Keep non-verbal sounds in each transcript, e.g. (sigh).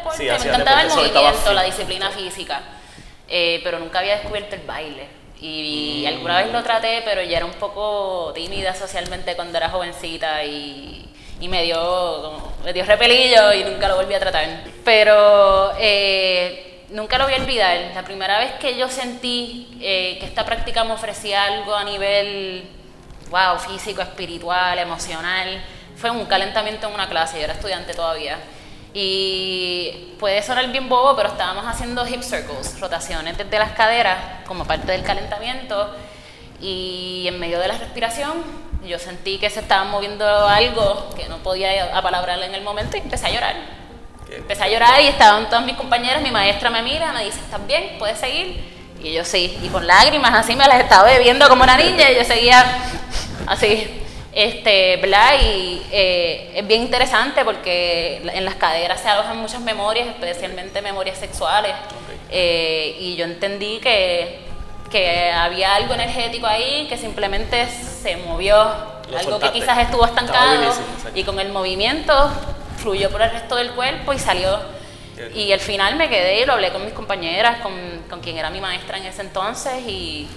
deporte, Sí, me encantaba el deporte, estaba movimiento, la disciplina física, eh, pero nunca había descubierto el baile. Y alguna vez lo traté, pero ya era un poco tímida socialmente cuando era jovencita y, y me, dio, como- me dio repelillo y nunca lo volví a tratar. Pero eh, nunca lo voy a olvidar. La primera vez que yo sentí eh, que esta práctica me ofrecía algo a nivel wow, físico, espiritual, emocional, fue un calentamiento en una clase, yo era estudiante todavía. Y puede sonar bien bobo, pero estábamos haciendo hip circles, rotaciones desde las caderas como parte del calentamiento. Y en medio de la respiración, yo sentí que se estaba moviendo algo que no podía apalabrarle en el momento y empecé a llorar. Empecé a llorar y estaban todas mis compañeras, mi maestra me mira, me dice, ¿estás bien? ¿Puedes seguir? Y yo sí, y con lágrimas así me las estaba bebiendo como una niña y yo seguía así, este, ¿verdad? Y eh, es bien interesante porque en las caderas se alojan muchas memorias, especialmente memorias sexuales, Eh, y yo entendí que, que había algo energético ahí que simplemente se movió, Lo algo soltaste. que quizás estuvo estancado y con el movimiento fluyó por el resto del cuerpo y salió. Y al final me quedé y lo hablé con mis compañeras, con, con quien era mi maestra en ese entonces y,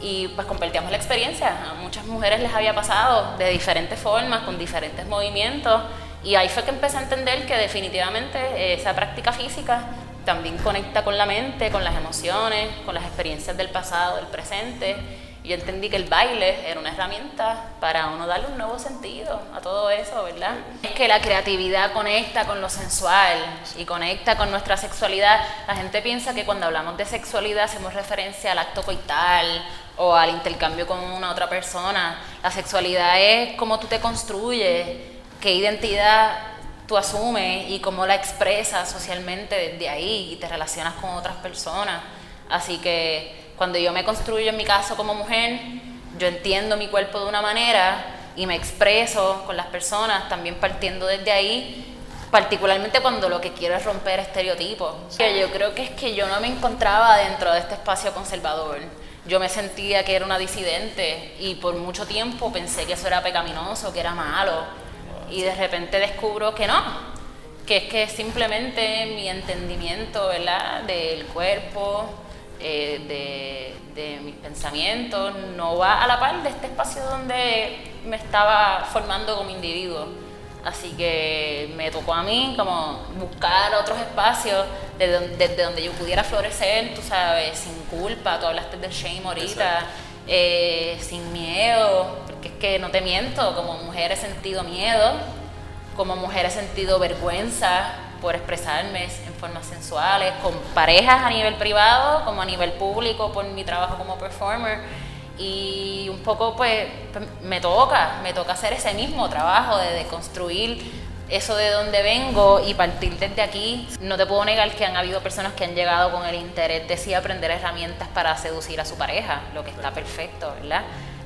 y pues compartíamos la experiencia. A muchas mujeres les había pasado de diferentes formas, con diferentes movimientos y ahí fue que empecé a entender que definitivamente eh, esa práctica física también conecta con la mente, con las emociones, con las experiencias del pasado, del presente. Y yo entendí que el baile era una herramienta para uno darle un nuevo sentido a todo eso, ¿verdad? Es que la creatividad conecta con lo sensual y conecta con nuestra sexualidad. La gente piensa que cuando hablamos de sexualidad hacemos referencia al acto coital o al intercambio con una otra persona. La sexualidad es cómo tú te construyes, qué identidad tú asumes y cómo la expresas socialmente desde ahí y te relacionas con otras personas. Así que cuando yo me construyo en mi caso como mujer, yo entiendo mi cuerpo de una manera y me expreso con las personas también partiendo desde ahí, particularmente cuando lo que quiero es romper estereotipos. Yo creo que es que yo no me encontraba dentro de este espacio conservador. Yo me sentía que era una disidente y por mucho tiempo pensé que eso era pecaminoso, que era malo y de repente descubro que no, que es que simplemente mi entendimiento ¿verdad? del cuerpo, eh, de, de mis pensamientos, no va a la par de este espacio donde me estaba formando como individuo. Así que me tocó a mí como buscar otros espacios desde donde, desde donde yo pudiera florecer, tú sabes, sin culpa, tú hablaste del shame ahorita, eh, sin miedo, porque es que no te miento, como mujer he sentido miedo, como mujer he sentido vergüenza por expresarme en formas sensuales, con parejas a nivel privado, como a nivel público, por mi trabajo como performer. Y un poco pues pues, me toca, me toca hacer ese mismo trabajo de, de construir eso de donde vengo y partir desde aquí. No te puedo negar que han habido personas que han llegado con el interés de sí aprender herramientas para seducir a su pareja, lo que está perfecto, ¿verdad?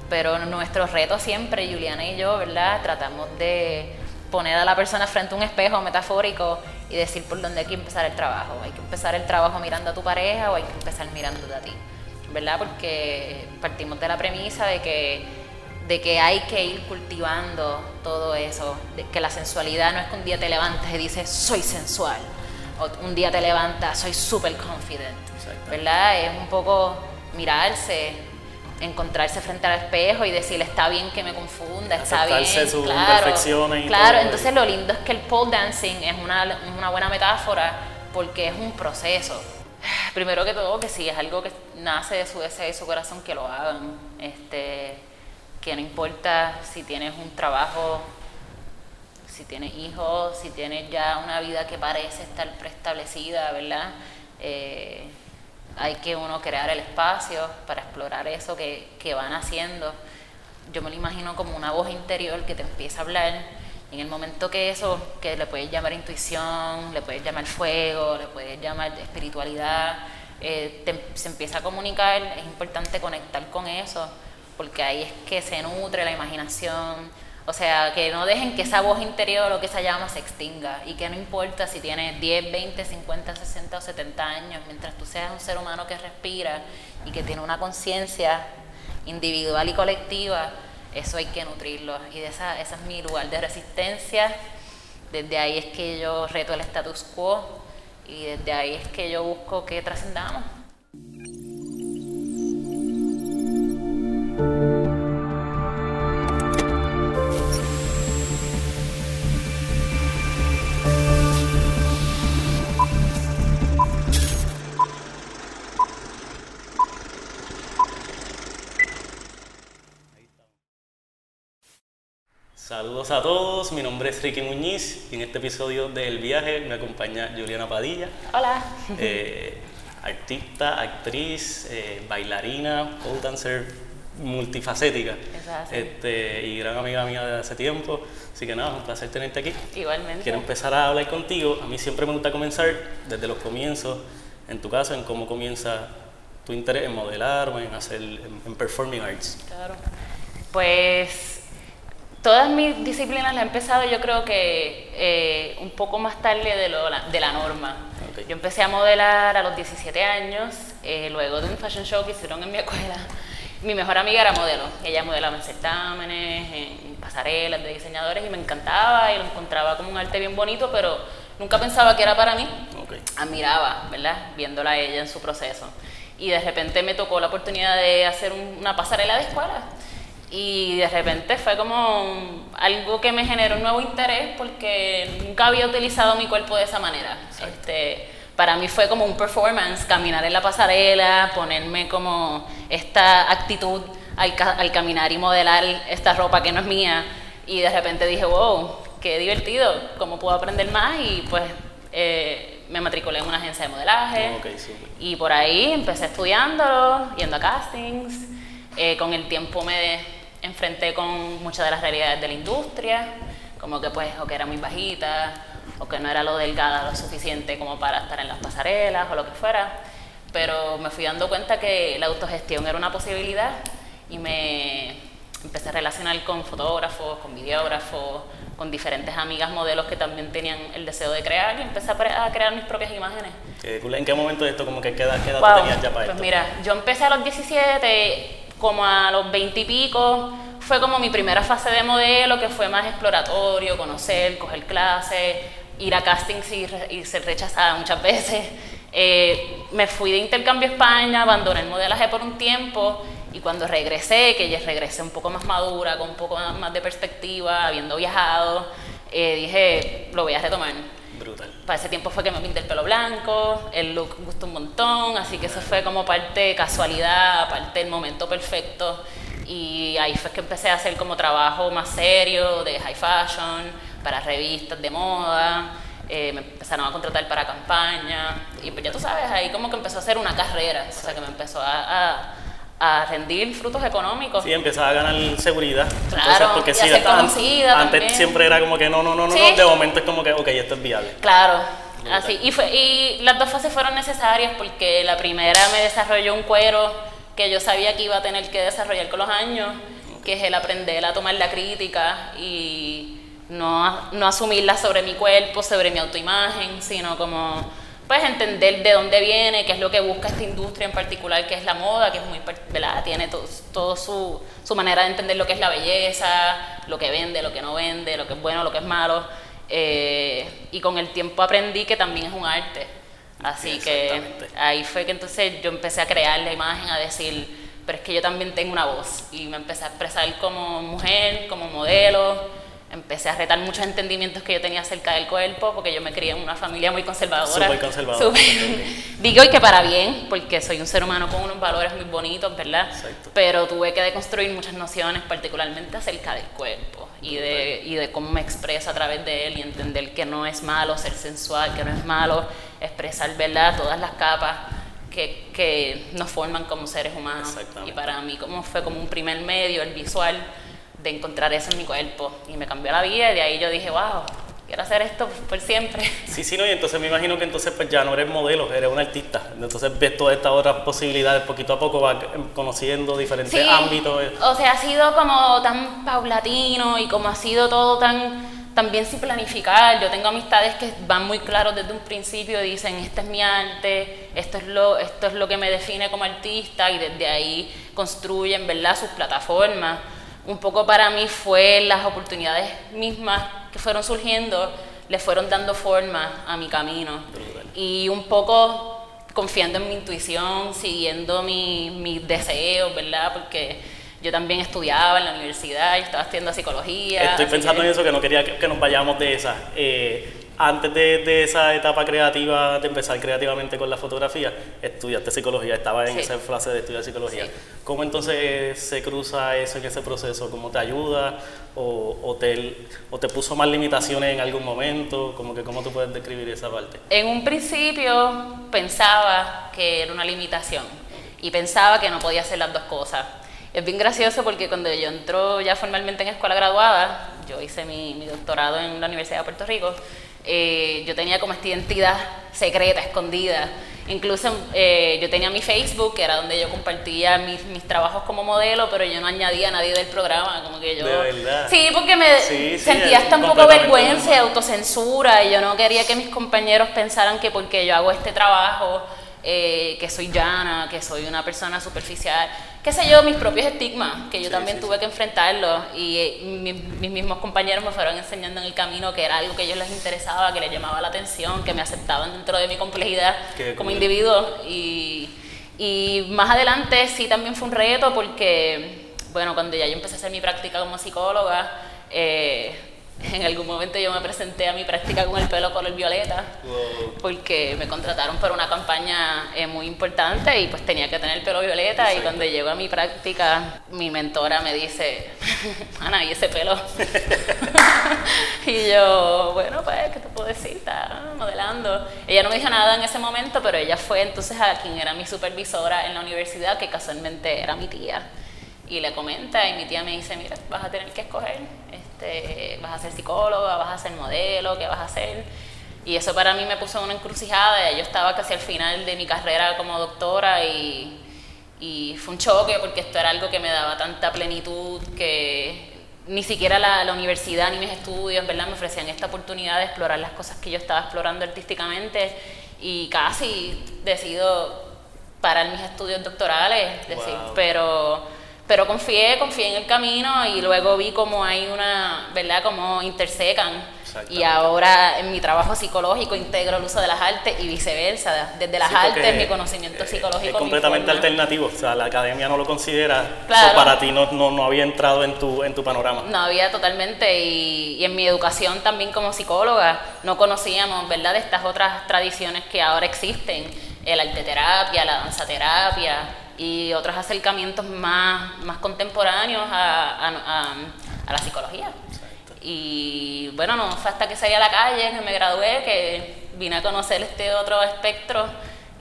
Pero nuestro reto siempre, Juliana y yo, ¿verdad? Tratamos de poner a la persona frente a un espejo metafórico y decir por dónde hay que empezar el trabajo. Hay que empezar el trabajo mirando a tu pareja o hay que empezar mirándote a ti, ¿verdad? Porque partimos de la premisa de que, de que hay que ir cultivando todo eso, de que la sensualidad no es que un día te levantes y dices soy sensual, o un día te levantas soy super confident. ¿verdad? Es un poco mirarse, encontrarse frente al espejo y decir está bien que me confunda, está bien, sus claro, y claro. todo. Entonces lo lindo es que el pole dancing es una, una buena metáfora porque es un proceso. (sighs) Primero que todo que si es algo que nace de su deseo y su corazón que lo hagan, este, que no importa si tienes un trabajo si tienes hijos, si tienes ya una vida que parece estar preestablecida, ¿verdad? Eh, hay que uno crear el espacio para explorar eso que, que van haciendo. Yo me lo imagino como una voz interior que te empieza a hablar. Y en el momento que eso, que le puedes llamar intuición, le puedes llamar fuego, le puedes llamar espiritualidad, eh, te- se empieza a comunicar, es importante conectar con eso, porque ahí es que se nutre la imaginación, o sea, que no dejen que esa voz interior o que esa llama se extinga y que no importa si tienes 10, 20, 50, 60 o 70 años, mientras tú seas un ser humano que respira y que tiene una conciencia individual y colectiva, eso hay que nutrirlo. Y de esa, ese es mi lugar de resistencia. Desde ahí es que yo reto el status quo y desde ahí es que yo busco que trascendamos. Saludos a todos, mi nombre es Ricky Muñiz y en este episodio del viaje me acompaña Juliana Padilla. Hola. Eh, artista, actriz, eh, bailarina, pole dancer, multifacética. Este, y gran amiga mía de hace tiempo. Así que nada, un placer tenerte aquí. Igualmente. Quiero empezar a hablar contigo. A mí siempre me gusta comenzar desde los comienzos, en tu caso, en cómo comienza tu interés en modelar o en hacer, en performing arts. Claro. Pues Todas mis disciplinas las he empezado yo creo que eh, un poco más tarde de, lo, de la norma. Yo empecé a modelar a los 17 años, eh, luego de un fashion show que hicieron en mi escuela. Mi mejor amiga era modelo, ella modelaba en certámenes, en pasarelas de diseñadores y me encantaba y lo encontraba como un arte bien bonito, pero nunca pensaba que era para mí. Admiraba, ¿verdad? Viéndola a ella en su proceso. Y de repente me tocó la oportunidad de hacer una pasarela de escuela y de repente fue como algo que me generó un nuevo interés porque nunca había utilizado mi cuerpo de esa manera. Este, para mí fue como un performance, caminar en la pasarela, ponerme como esta actitud al, al caminar y modelar esta ropa que no es mía. Y de repente dije, wow, qué divertido, cómo puedo aprender más y pues eh, me matriculé en una agencia de modelaje y por ahí empecé estudiándolo, yendo a castings. Eh, con el tiempo me enfrenté con muchas de las realidades de la industria, como que pues o que era muy bajita, o que no era lo delgada lo suficiente como para estar en las pasarelas o lo que fuera, pero me fui dando cuenta que la autogestión era una posibilidad y me empecé a relacionar con fotógrafos, con videógrafos, con diferentes amigas modelos que también tenían el deseo de crear y empecé a, crear mis propias imágenes. ¿En qué momento de esto como que queda, queda wow, tenías ya para pues mira, yo empecé a los 17 como a los 20 y pico, fue como mi primera fase de modelo, que fue más exploratorio, conocer, coger clases, ir a castings y, ser rechazada muchas veces. Eh, me fui de intercambio a España, abandoné el modelaje por un tiempo y cuando regresé, que ya regresé un poco más madura, con un poco más de perspectiva, habiendo viajado, eh, dije, lo voy a retomar. Brutal. Para ese tiempo fue que me pinté el pelo blanco, el look gustó un montón, así que eso fue como parte de casualidad, parte del momento perfecto. Y ahí fue que empecé a hacer como trabajo más serio de high fashion, para revistas de moda. Eh, me empezaron a contratar para campaña y pues ya tú sabes, ahí como que empezó a hacer una carrera, o sea que me empezó a rendir frutos económicos. Sí, empezaba a ganar seguridad. Claro, porque y sí, a conocida antes siempre era como que no, no, no, no, de momento es como que, ok, esto es viable. Claro, así. Y, fue, y las dos fases fueron necesarias porque la primera me desarrolló un cuero que yo sabía que iba a tener que desarrollar con los años, que es el aprender a tomar la crítica y no, no asumirla sobre mi cuerpo, sobre mi autoimagen, sino como pues entender de dónde viene, qué es lo que busca esta industria en particular, que es la moda, que es muy, ¿verdad? Tiene todo, su, su, manera de entender lo que es la belleza, lo que vende, lo que no vende, lo que es bueno, lo que es malo. Eh, y con el tiempo aprendí que también es un arte. Así que ahí fue que entonces yo empecé a crear la imagen, a decir, pero es que yo también tengo una voz. Y me empecé a expresar como mujer, como modelo empecé a retar muchos entendimientos que yo tenía acerca del cuerpo, porque yo me crié en una familia muy conservadora. Súper conservadora. (laughs) Digo, y que para bien, porque soy un ser humano con unos valores muy bonitos, ¿verdad? Exacto. Pero tuve que deconstruir muchas nociones, particularmente acerca del cuerpo y de, y de cómo me expreso a través de él y entender que no es malo ser sensual, que no es malo expresar, ¿verdad? Todas las capas. Que, que nos forman como seres humanos. Y para mí como fue como un primer medio, el visual, de encontrar eso en mi cuerpo y me cambió la vida y de ahí yo dije, wow, quiero hacer esto por siempre. Sí, sí, no, y entonces me imagino que entonces pues ya no eres modelo, eres un artista, entonces ves todas estas otras posibilidades, poquito a poco vas conociendo diferentes ámbitos. O sea, ha sido como tan paulatino y como ha sido todo tan también sin planificar. Yo tengo amistades que van muy claros desde un principio, dicen, este es mi arte, esto es lo, esto es lo que me define como artista y desde ahí construyen, ¿verdad?, sus plataformas un poco para mí fue las oportunidades mismas que fueron surgiendo, le fueron dando forma a mi camino. y un poco confiando en mi intuición, siguiendo mis mi deseos, ¿verdad? Porque yo también estudiaba en la universidad, yo estaba estudiando psicología. Estoy pensando en eso, que no quería que, nos vayamos de esa. Eh, antes de, esa etapa creativa, de empezar creativamente con la fotografía, estudiaste psicología, estaba en esa fase de estudiar psicología. ¿Cómo entonces se cruza eso en ese proceso? ¿Cómo te ayuda? ¿O, o, te, ¿O te puso más limitaciones en algún momento? Como que, ¿Cómo tú puedes describir esa parte? En un principio pensaba que era una limitación y pensaba que no podía hacer las dos cosas. Es bien gracioso porque cuando yo entro ya formalmente en escuela graduada, yo hice mi, mi doctorado en la Universidad de Puerto Rico, eh, yo tenía como esta identidad secreta, escondida. Incluso eh, yo tenía mi Facebook, que era donde yo compartía mis, mis, trabajos como modelo, pero yo no añadía a nadie del programa, como que yo... ¿De verdad? Sí, porque me sentía hasta un poco vergüenza y autocensura, y yo no quería que mis compañeros pensaran que porque yo hago este trabajo eh, que soy llana, que soy una persona superficial, qué sé yo, mis propios estigmas, que yo también tuve que enfrentarlos y eh, mis, mismos compañeros me fueron enseñando en el camino que era algo que a ellos les interesaba, que les llamaba la atención, que me aceptaban dentro de mi complejidad como individuo. Y, y más adelante sí también fue un reto porque, bueno, cuando ya yo empecé a hacer mi práctica como psicóloga, eh, en algún momento yo me presenté a mi práctica con el pelo color violeta porque me contrataron para una campaña eh, muy importante y pues tenía que tener el pelo violeta y cuando llego a mi práctica mi mentora me dice, (laughs) Ana, ¿y ese pelo? (laughs) y yo, bueno, pues, ¿qué te puedo decir? Está modelando. Ella no me dijo nada en ese momento, pero ella fue entonces a quien era mi supervisora en la universidad, que casualmente era mi tía. Y le comenta y mi tía me dice, mira, vas a tener que escoger este, vas a ser psicóloga, vas a ser modelo, ¿qué vas a hacer? Y eso para mí me puso en una encrucijada, yo estaba casi al final de mi carrera como doctora y, y fue un choque porque esto era algo que me daba tanta plenitud que ni siquiera la, la, universidad ni mis estudios ¿verdad? me ofrecían esta oportunidad de explorar las cosas que yo estaba explorando artísticamente y casi decido parar mis estudios doctorales, decir, pero pero confié, confié en el camino y luego vi cómo hay una, ¿verdad? Cómo intersecan. Y ahora en mi trabajo psicológico integro el uso de las artes y viceversa. Desde las artes mi conocimiento psicológico. Es completamente alternativo, o sea, la academia no lo considera. Claro. para ti no, no, no, había entrado en tu, en tu panorama. No había totalmente. Y, y en mi educación también como psicóloga no conocíamos, ¿verdad?, de estas otras tradiciones que ahora existen. El arte terapia, la danza terapia y otros acercamientos más, más contemporáneos a, a, a, la psicología. Y bueno, no fue hasta que salí a la calle, que me gradué, que vine a conocer este otro espectro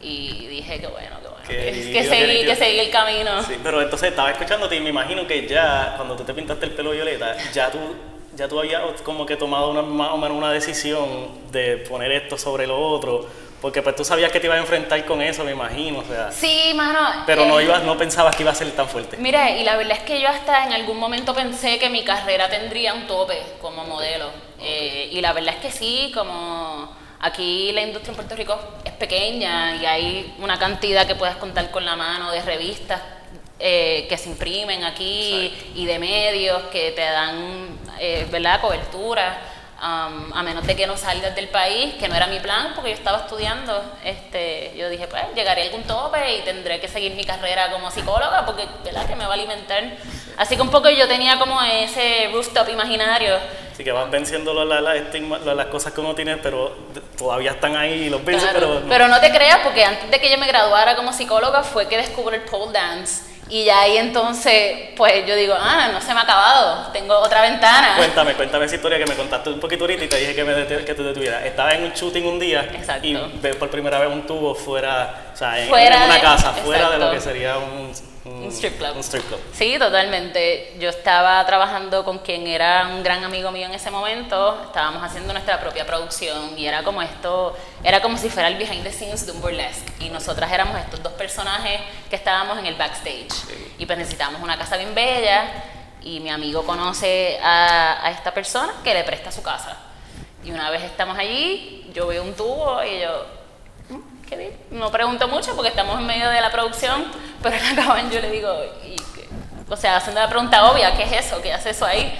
y dije que bueno, que bueno, que, que, seguí, que seguí el camino. Sí, pero entonces estaba escuchándote y me imagino que ya cuando tú te pintaste el pelo violeta, ya tú ya tú habías como que tomado una, más o menos una decisión de poner esto sobre lo otro porque pues tú sabías que te ibas a enfrentar con eso, me imagino, o sea. Sí, mano. Pero no, eh, ibas, no pensabas que iba a ser tan fuerte. Mira, y la verdad es que yo hasta en algún momento pensé que mi carrera tendría un tope como modelo. Eh, y la verdad es que sí, como aquí la industria en Puerto Rico es pequeña y hay una cantidad que puedes contar con la mano de revistas eh, que se imprimen aquí y de medios que te dan, ¿verdad?, cobertura a menos de que no salgas del país, que no era mi plan porque yo estaba estudiando, este, yo dije, pues llegaré a algún tope y tendré que seguir mi carrera como psicóloga porque, ¿verdad?, que me va a alimentar. Así que un poco yo tenía como ese rooftop imaginario. Así que van venciendo las cosas que uno tiene, pero todavía están ahí y los vence, pero... Pero no te creas porque antes de que yo me graduara como psicóloga fue que descubrí el pole dance y ya ahí entonces, pues yo digo, ah, no se me ha acabado, tengo otra ventana. Cuéntame, cuéntame esa historia que me contaste un poquito ahorita y te dije que, me que te detuvieras. Estaba en un shooting un día y ves por primera vez un tubo fuera, o sea, en, una casa, fuera de lo que sería un, un, strip club. Un strip club. Sí, totalmente. Yo estaba trabajando con quien era un gran amigo mío en ese momento, estábamos haciendo nuestra propia producción y era como esto, era como si fuera el behind the scenes de un burlesque y nosotras éramos estos dos personajes que estábamos en el backstage y pues necesitábamos una casa bien bella y mi amigo conoce a, a esta persona que le presta su casa. Y una vez estamos allí, yo veo un tubo y yo, no pregunto mucho porque estamos en medio de la producción, pero en acaban yo le digo, o sea, haciendo la pregunta obvia, ¿qué es eso? ¿Qué hace eso ahí?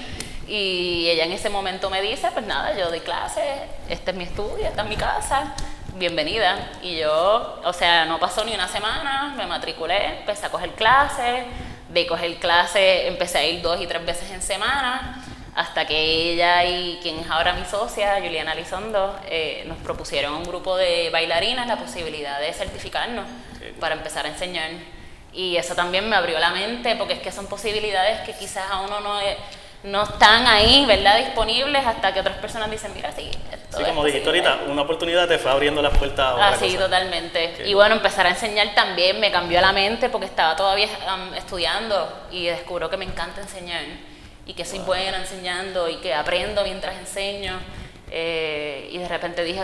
Y ella en ese momento me dice, pues nada, yo doy clases, este es mi estudio, esta es mi casa, bienvenida. Y yo, o sea, no pasó ni una semana, me matriculé, empecé a coger clases, de coger clases empecé a ir dos y tres veces en semana, hasta que ella y quien es ahora mi socia, Juliana Lizondo, eh, nos propusieron un grupo de bailarinas la posibilidad de certificarnos para empezar a enseñar. Y eso también me abrió la mente, porque es que son posibilidades que quizás a uno no, no están ahí, ¿verdad? Disponibles hasta que otras personas dicen, mira, sí, esto Sí, como dijiste ahorita, una oportunidad te fue abriendo las puertas a otra Ah, sí, totalmente. Y bueno, empezar a enseñar también me cambió la mente porque estaba todavía um, estudiando y descubro que me encanta enseñar y que soy buena enseñando y que aprendo mientras enseño. Eh, y de repente dije,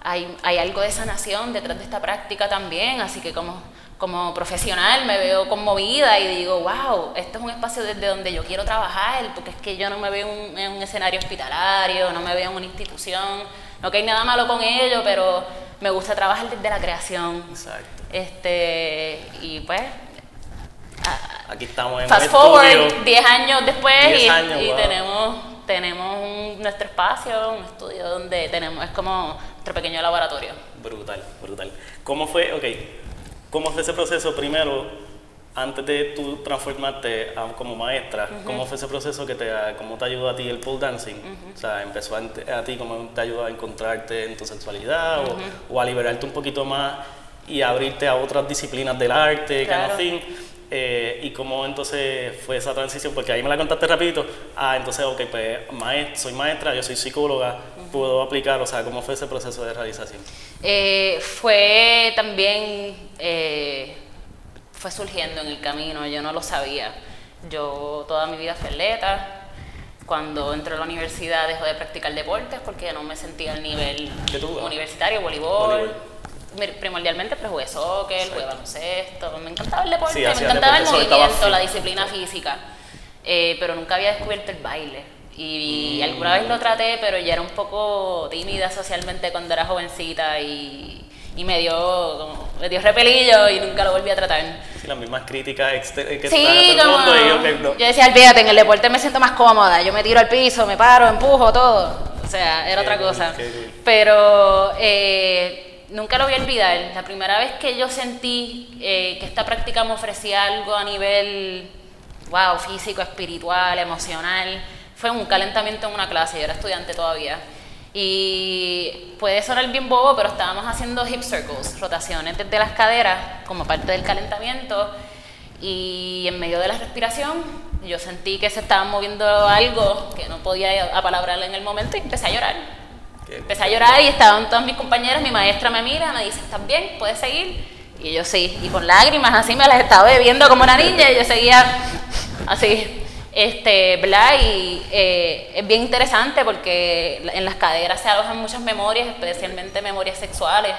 hay, hay algo de sanación detrás de esta práctica también, así que como como profesional me veo conmovida y digo, wow, esto es un espacio desde donde yo quiero trabajar, porque es que yo no me veo en un escenario hospitalario, no me veo en una institución, no que hay nada malo con ello, pero me gusta trabajar desde la creación. Exacto. Este, y pues... Aquí estamos en Fast forward, 10 años después y, tenemos, tenemos nuestro espacio, un estudio donde tenemos, es como nuestro pequeño laboratorio. Brutal, brutal. ¿Cómo fue? Ok, ¿Cómo fue ese proceso primero, antes de tú transformarte como maestra? ¿Cómo fue ese proceso que te, cómo te ayudó a ti el pole dancing? O sea, ¿empezó a, ti, cómo te ayudó a encontrarte en tu sexualidad o, a liberarte un poquito más y abrirte a otras disciplinas del arte, claro. fin? Eh, y cómo entonces fue esa transición, porque ahí me la contaste rapidito, ah, entonces, ok, pues soy maestra, yo soy psicóloga, puedo aplicar, o sea, ¿cómo fue ese proceso de realización? Eh, fue también, eh, fue surgiendo en el camino, yo no lo sabía. Yo toda mi vida fui atleta, cuando entré a la universidad dejé de practicar deportes porque no me sentía al nivel universitario, voleibol primordialmente pero jugué soccer, jugué baloncesto, me encantaba el deporte, me encantaba el movimiento, la disciplina física, eh, pero nunca había descubierto el baile. Y, mm. alguna vez lo traté, pero ya era un poco tímida socialmente cuando era jovencita y, y me dio me dio repelillo y nunca lo volví a tratar. Sí, las mismas críticas que sí, como, mundo y yo, yo decía, olvídate, en el deporte me siento más cómoda, yo me tiro al piso, me paro, empujo, todo. O sea, era otra cosa. Pero eh, nunca lo voy a olvidar. La primera vez que yo sentí eh, que esta práctica me ofrecía algo a nivel, wow, físico, espiritual, emocional, fue un calentamiento en una clase. Yo era estudiante todavía. Y puede sonar bien bobo, pero estábamos haciendo hip circles, rotaciones desde las caderas como parte del calentamiento. Y en medio de la respiración, yo sentí que se estaba moviendo algo que no podía apalabrar en el momento y empecé a llorar Empecé a llorar y estaban todas mis compañeras, mi maestra me mira, me dice, ¿estás bien? ¿Puedes seguir? Y yo sí, y con lágrimas así me las estaba bebiendo como una niña y yo seguía así, este, ¿verdad? Y eh, es bien interesante porque en las caderas se alojan muchas memorias, especialmente memorias sexuales,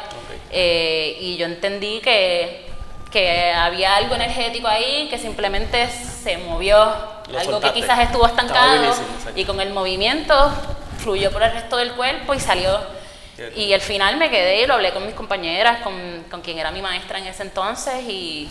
eh, y yo entendí que, que había algo energético ahí que simplemente se movió, algo que quizás estuvo estancado, y con el movimiento fluyó por el resto del cuerpo y salió. Y al final me quedé y lo hablé con mis compañeras, con, con quien era mi maestra en ese entonces y,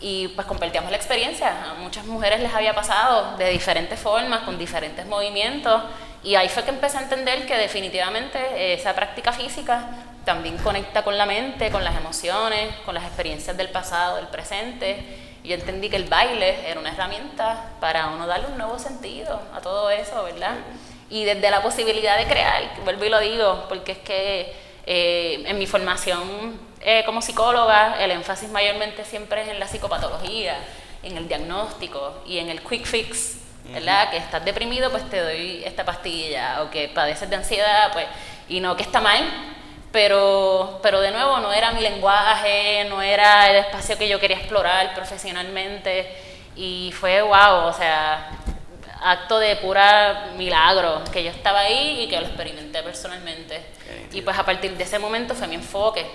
y, pues compartíamos la experiencia. A muchas mujeres les había pasado de diferentes formas, con diferentes movimientos y ahí fue que empecé a entender que definitivamente esa práctica física también conecta con la mente, con las emociones, con las experiencias del pasado, del presente. Y yo entendí que el baile era una herramienta para uno darle un nuevo sentido a todo eso, ¿verdad? Y desde la posibilidad de crear, vuelvo y lo digo, porque es que eh, en mi formación eh, como psicóloga el énfasis mayormente siempre es en la psicopatología, en el diagnóstico y en el quick fix, ¿verdad? Que estás deprimido, pues te doy esta pastilla, o que padeces de ansiedad, pues, y no que está mal, pero, pero de nuevo no era mi lenguaje, no era el espacio que yo quería explorar profesionalmente, y fue wow, o sea, acto de pura milagro, que yo estaba ahí y que lo experimenté personalmente. y pues a partir de ese momento fue mi enfoque.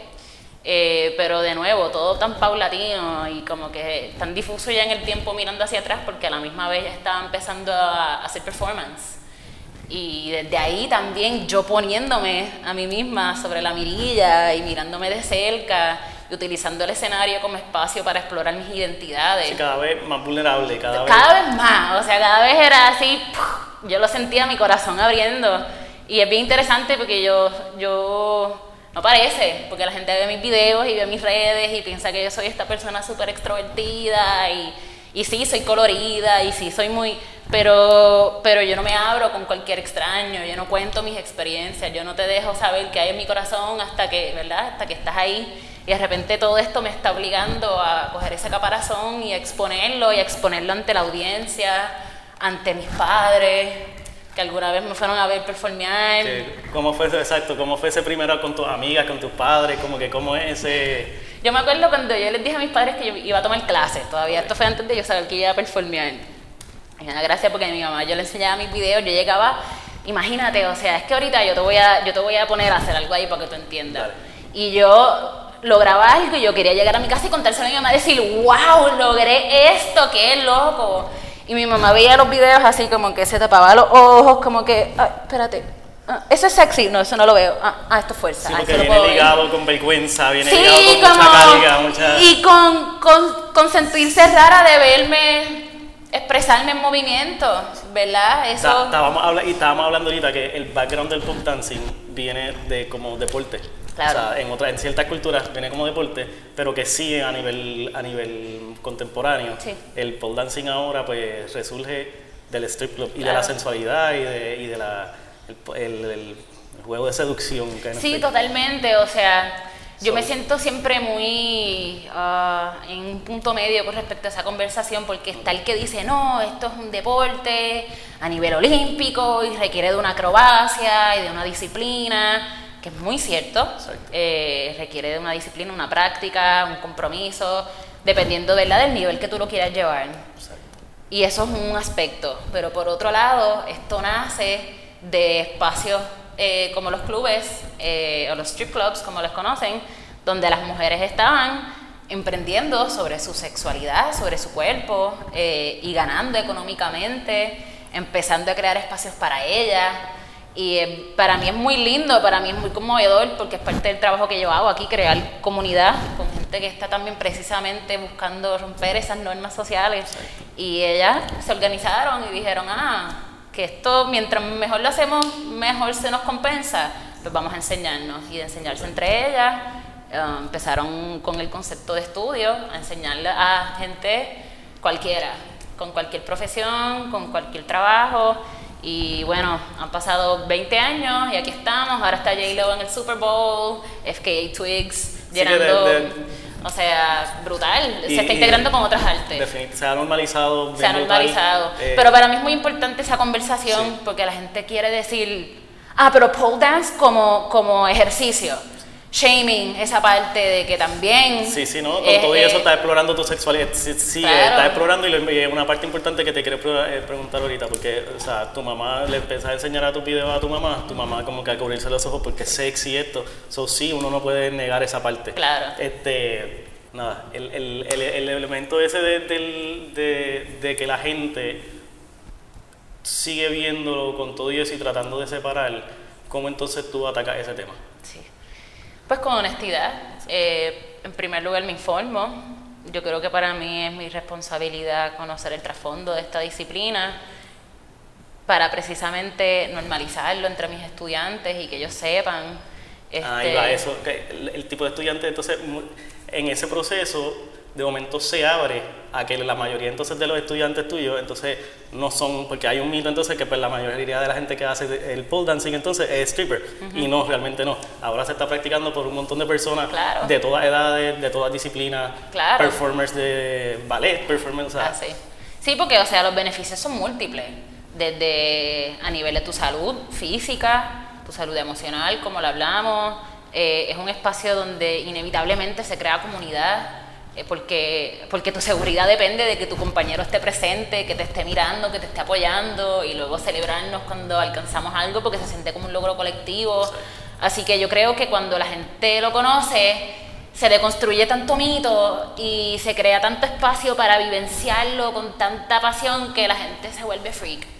Eh, pero de nuevo, todo tan paulatino y como que tan difuso ya en el tiempo mirando hacia atrás porque a la misma vez ya estaba empezando a hacer performance. Y desde ahí también yo poniéndome a mí misma sobre la mirilla y mirándome de cerca utilizando el escenario como espacio para explorar mis identidades. cada vez más vulnerable, cada, vez. Cada vez más, o sea, cada vez era así, yo lo sentía mi corazón abriendo. Y es bien interesante porque yo, yo no parece, porque la gente ve mis videos y ve mis redes y piensa que yo soy esta persona súper extrovertida y, y sí, soy colorida y sí, soy muy... Pero, pero yo no me abro con cualquier extraño, yo no cuento mis experiencias, yo no te dejo saber qué hay en mi corazón hasta que, ¿verdad? Hasta que estás ahí y de repente todo esto me está obligando a coger ese caparazón y a exponerlo y a exponerlo ante la audiencia, ante mis padres, que alguna vez me fueron a ver performear. ¿Cómo fue ese, exacto? ¿Cómo fue ese primero con tus amigas, con tus padres? Como que, ¿cómo es ese...? Yo me acuerdo cuando yo les dije a mis padres que yo iba a tomar clases todavía. Esto fue antes de yo saber que iba a performear. Y una gracia porque mi mamá yo le enseñaba mis videos, yo llegaba... Imagínate, o sea, es que ahorita yo te voy a, yo te voy a poner a hacer algo ahí para que tú entiendas. Y yo lograba algo y yo quería llegar a mi casa y contárselo a mi mamá y decir, wow, logré esto, qué loco. Y mi mamá veía los videos así como que se tapaba los ojos, como que, espérate, ah, eso es sexy, no, eso no lo veo. Ah, ah esto es fuerza. Sí, ah, porque viene ligado con vergüenza, viene ligado con mucha carga, mucha... Y con, con, con, sentirse rara de verme expresarme en movimiento, ¿verdad? Eso... estábamos, y estábamos hablando ahorita que el background del pop dancing viene de como deporte. O sea, en, otra, en ciertas culturas viene como deporte, pero que sí a nivel, a nivel contemporáneo. El pole dancing ahora pues resurge del strip club y de la sensualidad y de, y de la, el, juego de seducción. Que sí, totalmente. O sea, yo me siento siempre muy ah, en un punto medio con respecto a esa conversación porque está el que dice, no, esto es un deporte a nivel olímpico y requiere de una acrobacia y de una disciplina que es muy cierto, eh, requiere de una disciplina, una práctica, un compromiso, dependiendo ¿verdad? del nivel que tú lo quieras llevar. Y eso es un aspecto, pero por otro lado, esto nace de espacios eh, como los clubes eh, o los strip clubs, como los conocen, donde las mujeres estaban emprendiendo sobre su sexualidad, sobre su cuerpo y ganando económicamente, empezando a crear espacios para ellas y eh, para mí es muy lindo, para mí es muy conmovedor porque es parte del trabajo que yo hago aquí, crear comunidad con gente que está también precisamente buscando romper esas normas sociales. Y ellas se organizaron y dijeron, ah, que esto mientras mejor lo hacemos, mejor se nos compensa, pues vamos a enseñarnos. Y de enseñarse entre ellas, eh, empezaron con el concepto de estudio, a enseñarle a gente cualquiera, con cualquier profesión, con cualquier trabajo. Y bueno, han pasado 20 años y aquí estamos. Ahora está J-Lo en el Super Bowl, FKA Twigs llenando. O sea, brutal. se está integrando con otras artes. Definitivamente, se ha normalizado. Se ha normalizado. Eh, pero para mí es muy importante esa conversación porque la gente quiere decir, ah, pero pole dance como, como ejercicio shaming, esa parte de que también... Sí, sí, ¿no? Con todo eso estás explorando tu sexualidad. Sí, sí estás explorando y es una parte importante que te quiero eh, preguntar ahorita, porque, o sea, tu mamá le empezás a enseñar a tu video a tu mamá, tu mamá como que a cubrirse los ojos porque es sexy esto. So, sí, uno no puede negar esa parte. Claro. Este, nada, el, el, el, elemento ese de, de, de que la gente sigue viéndolo con todo eso y tratando de separar, ¿cómo entonces tú atacas ese tema? Pues con honestidad. Eh, en primer lugar me informo. Yo creo que para mí es mi responsabilidad conocer el trasfondo de esta disciplina para precisamente normalizarlo entre mis estudiantes y que ellos sepan. Ahí va este, eso. el, tipo de estudiante, entonces, en ese proceso, de momento se abre a que la mayoría entonces de los estudiantes tuyos entonces no son, porque hay un mito entonces que pues la mayoría de la gente que hace el pole dancing entonces es stripper y no, realmente no. Ahora se está practicando por un montón de personas de todas edades, de todas disciplinas, performers de ballet, performers. Ah, sí. sí, porque o sea, los beneficios son múltiples, desde a nivel de tu salud física, tu salud emocional, como lo hablamos, eh, es un espacio donde inevitablemente se crea comunidad porque, porque tu seguridad depende de que tu compañero esté presente, que te esté mirando, que te esté apoyando y luego celebrarnos cuando alcanzamos algo porque se siente como un logro colectivo. Así que yo creo que cuando la gente lo conoce, se le construye tanto mito y se crea tanto espacio para vivenciarlo con tanta pasión que la gente se vuelve freak.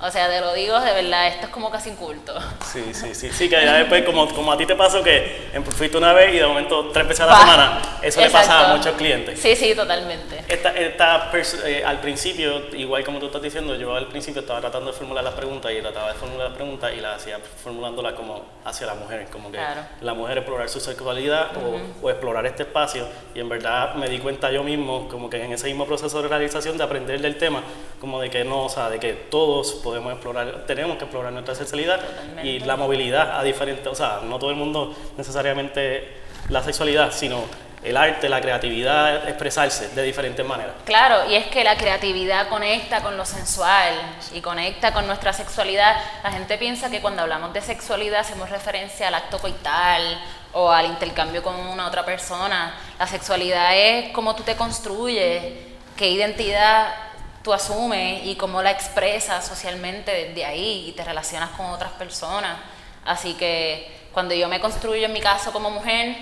O sea, te lo digo de verdad, esto es como casi un culto. Sí, sí, sí, sí, que ya después, como, como a ti te pasó que fuiste una vez y de momento tres veces a la semana, eso le pasa a muchos clientes. Sí, sí, totalmente. Esta, esta eh, al principio, igual como tú estás diciendo, yo al principio estaba tratando de formular las preguntas y trataba de formular las preguntas y las hacía formulándolas como hacia la mujer, como que la mujer explorar su sexualidad o, o explorar este espacio y en verdad me di cuenta yo mismo, como que en ese mismo proceso de realización de aprender del tema, como de que no, o sea, de que todos podemos explorar, tenemos que explorar nuestra sexualidad y la movilidad a diferentes, o sea, no todo el mundo necesariamente la sexualidad, sino el arte, la creatividad, expresarse de diferentes maneras. Claro, y es que la creatividad conecta con lo sensual y conecta con nuestra sexualidad. La gente piensa que cuando hablamos de sexualidad hacemos referencia al acto coital o al intercambio con una otra persona. La sexualidad es cómo tú te construyes, qué identidad tú asumes y cómo la expresas socialmente desde ahí y te relacionas con otras personas. Así que cuando yo me construyo en mi caso como mujer,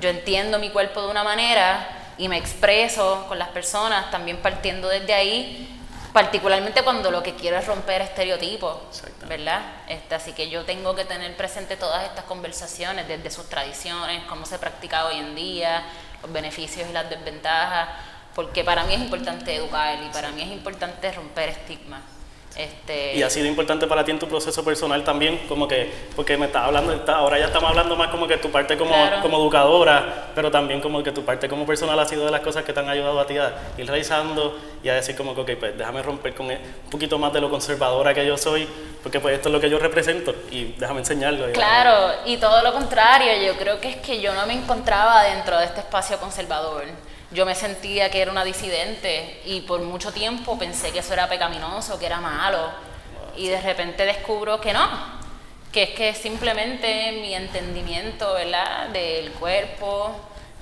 yo entiendo mi cuerpo de una manera y me expreso con las personas también partiendo desde ahí, particularmente cuando lo que quiero es romper estereotipos, ¿verdad? Este, así que yo tengo que tener presente todas estas conversaciones desde sus tradiciones, cómo se practica hoy en día, los beneficios y las desventajas, porque para mí es importante educar y para mí es importante romper estigmas. Este... Y ha sido importante para ti en tu proceso personal también, como que, porque me estás hablando, ahora ya estamos hablando más como que tu parte como, como educadora, pero también como que tu parte como personal ha sido de las cosas que te han ayudado a ti a ir realizando y a decir como que, ok, pues déjame romper con un poquito más de lo conservadora que yo soy, porque pues esto es lo que yo represento y déjame enseñarlo. claro, y todo lo contrario, yo creo que es que yo no me encontraba dentro de este espacio conservador yo me sentía que era una disidente y por mucho tiempo pensé que eso era pecaminoso, que era malo. Y de repente descubro que no, que es que simplemente mi entendimiento ¿verdad? del cuerpo,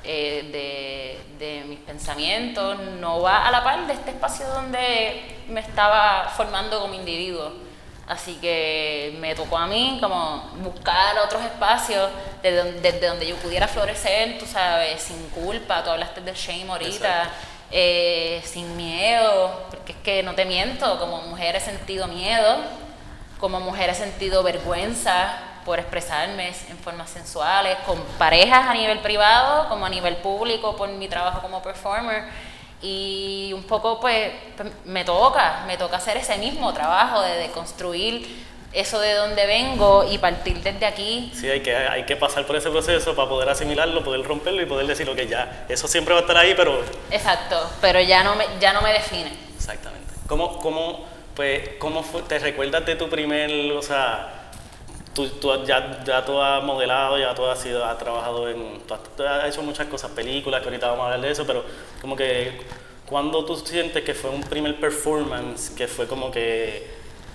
eh, de, de, mis pensamientos, no va a la par de este espacio donde me estaba formando como individuo. Así que me tocó a mí como buscar otros espacios desde donde, yo pudiera florecer, tú sabes, sin culpa. Tú hablaste del shame ahorita, eh, sin miedo, porque es que no te miento, como mujer he sentido miedo, como mujer he sentido vergüenza por expresarme en formas sensuales, con parejas a nivel privado, como a nivel público, por mi trabajo como performer y un poco pues, pues me toca, me toca hacer ese mismo trabajo de, construir eso de donde vengo y partir desde aquí. Sí, hay que, hay que pasar por ese proceso para poder asimilarlo, poder romperlo y poder decir, lo que ya, eso siempre va a estar ahí, pero... Exacto, pero ya no me, ya no me define. Exactamente. ¿Cómo, cómo, pues, cómo te recuerdas de tu primer, o sea, tú, ya, ya tú has modelado, ya tú has, sido, has trabajado en, tú has, hecho muchas cosas, películas, que ahorita vamos a hablar de eso, pero como que cuando tú sientes que fue un primer performance, que fue como que,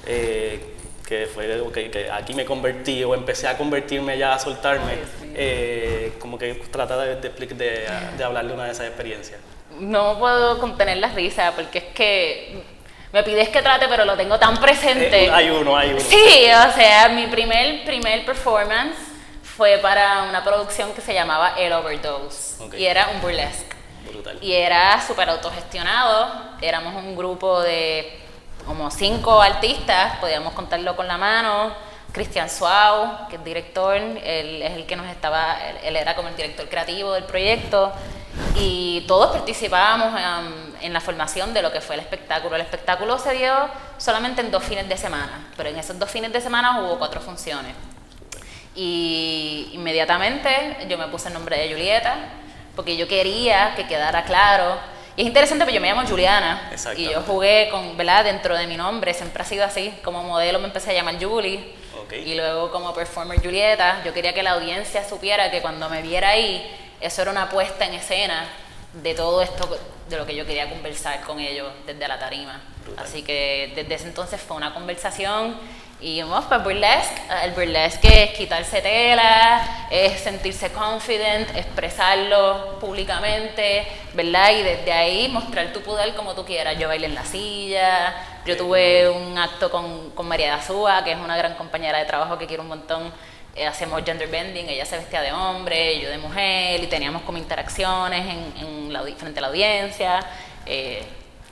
eh, que fue que aquí me convertí o empecé a convertirme ya, a soltarme, eh, como que trata de, de, de, de hablar de una de esas experiencias. No puedo contener la risa porque es que me pides que trate, pero lo tengo tan presente. Eh, hay uno, hay uno. Sí, o sea, mi primer, primer performance fue para una producción que se llamaba El Overdose y era un burlesque. Brutal. Y era súper autogestionado, éramos un grupo de como cinco artistas, podíamos contarlo con la mano. Cristian Suau, que es director, él es el que nos estaba, él era como el director creativo del proyecto y todos participábamos en, la formación de lo que fue el espectáculo. El espectáculo se dio solamente en dos fines de semana, pero en esos dos fines de semana hubo cuatro funciones. Y inmediatamente yo me puse el nombre de Julieta, porque yo quería que quedara claro. Y es interesante porque yo me llamo Juliana y yo jugué con, ¿verdad? Dentro de mi nombre, siempre ha sido así. Como modelo me empecé a llamar Julie. Y luego como performer Julieta, yo quería que la audiencia supiera que cuando me viera ahí, eso era una puesta en escena de todo esto, de lo que yo quería conversar con ellos desde la tarima. Así que desde ese entonces fue una conversación y vamos pues burlesque, el burlesque es quitarse tela, es sentirse confident, expresarlo públicamente, ¿verdad? Y desde ahí mostrar tu poder como tú quieras. Yo bailé en la silla, yo tuve un acto con, con María Dazúa, que es una gran compañera de trabajo que quiero un montón eh, hacemos gender bending, ella se vestía de hombre, yo de mujer, y teníamos como interacciones en, la, frente a la audiencia, eh,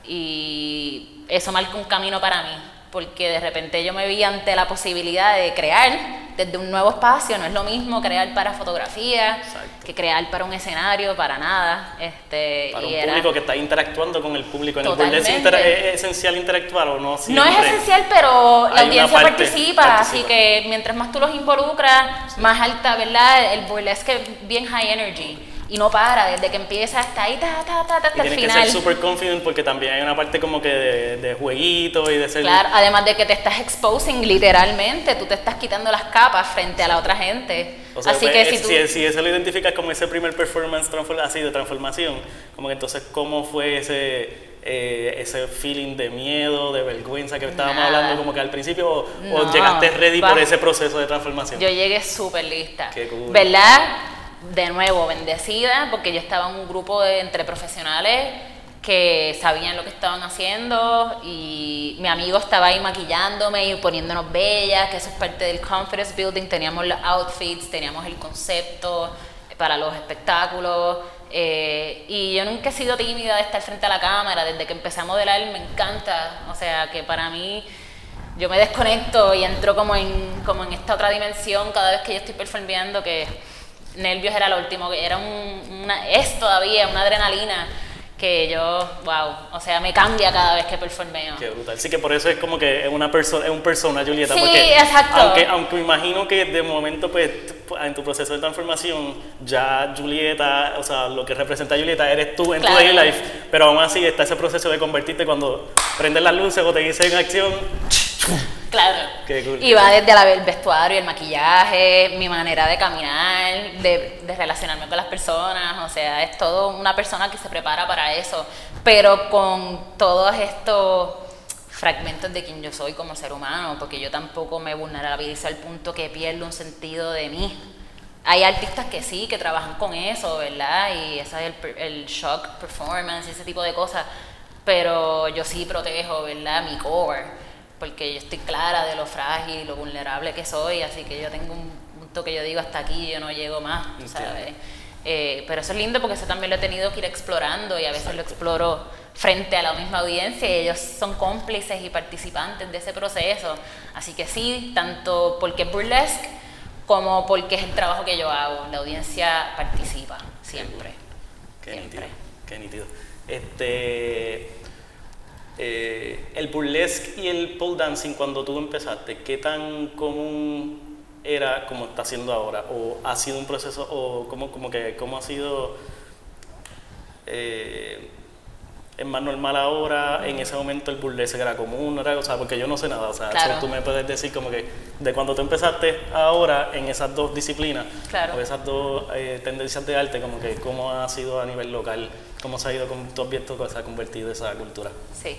y eso marca un camino para mí, porque de repente yo me vi ante la posibilidad de crear desde un nuevo espacio, no es lo mismo crear para fotografía que crear para un escenario, para nada. Este, para un público que está interactuando con el público en el ¿Es, ¿Es esencial interactuar o no? No es esencial, pero la audiencia participa, así que mientras más tú los involucras, más alta, ¿verdad? El burlesque es bien high energy y no para, desde que empieza hasta ahí, ta, ta, ta, hasta el final. Tienes que ser super confident porque también hay una parte como que de, de, jueguito y de ser... Claro, además de que te estás exposing literalmente, tú te estás quitando las capas frente a la otra gente. así pues, que si, tú... si, si, eso lo identificas como ese primer performance así de transformación, como que entonces, ¿cómo fue ese... Eh, ese feeling de miedo, de vergüenza que estábamos hablando como que al principio o, llegaste ready por ese proceso de transformación? Yo llegué súper lista. Qué cool. ¿Verdad? De nuevo bendecida porque yo estaba en un grupo de, entre profesionales que sabían lo que estaban haciendo y mi amigo estaba ahí maquillándome y poniéndonos bellas, que eso es parte del confidence building, teníamos los outfits, teníamos el concepto para los espectáculos eh, y yo nunca he sido tímida de estar frente a la cámara, desde que empecé a modelar me encanta, o sea que para mí yo me desconecto y entro como en, como en esta otra dimensión cada vez que yo estoy performeando que nervios era lo último, que era una, es todavía una adrenalina que yo, wow, o sea, me cambia cada vez que performeo. Qué brutal. Sí que por eso es como que es una persona, es un persona Julieta. Sí, porque exacto. Aunque, aunque imagino que de momento, pues, en tu proceso de transformación, ya Julieta, o sea, lo que representa a Julieta eres tú en tu daily life, pero aún así está ese proceso de convertirte cuando prendes las luces o te dices en acción Claro. y va desde el vestuario, el maquillaje, mi manera de caminar, de, relacionarme con las personas. O sea, es todo una persona que se prepara para eso. Pero con todos estos fragmentos de quien yo soy como ser humano, porque yo tampoco me vulnerabilizo al punto que pierdo un sentido de mí. Hay artistas que sí, que trabajan con eso, ¿verdad? Y ese es el, el shock performance, ese tipo de cosas. Pero yo sí protejo, ¿verdad? Mi core porque yo estoy clara de lo frágil y lo vulnerable que soy, así que yo tengo un punto que yo digo hasta aquí, yo no llego más, ¿sabes? Eh, pero eso es lindo porque eso también lo he tenido que ir explorando y a veces lo exploro frente a la misma audiencia y ellos son cómplices y participantes de ese proceso. Así que sí, tanto porque es burlesque como porque es el trabajo que yo hago. La audiencia participa siempre. Qué, nítido. Qué nítido. Este, eh, el burlesque y el pole dancing cuando tú empezaste, ¿qué tan común era como está haciendo ahora? ¿O ha sido un proceso, o cómo, como que, cómo ha sido, eh, es más normal ahora, en ese momento el burlesque era común, era, o sea, porque yo no sé nada, o sea, tú me puedes decir como que de cuando tú empezaste ahora en esas dos disciplinas, o esas dos eh, tendencias de arte, como que cómo ha sido a nivel local ¿Cómo se ha ido, con tú has visto cómo se ha convertido esa cultura? Sí,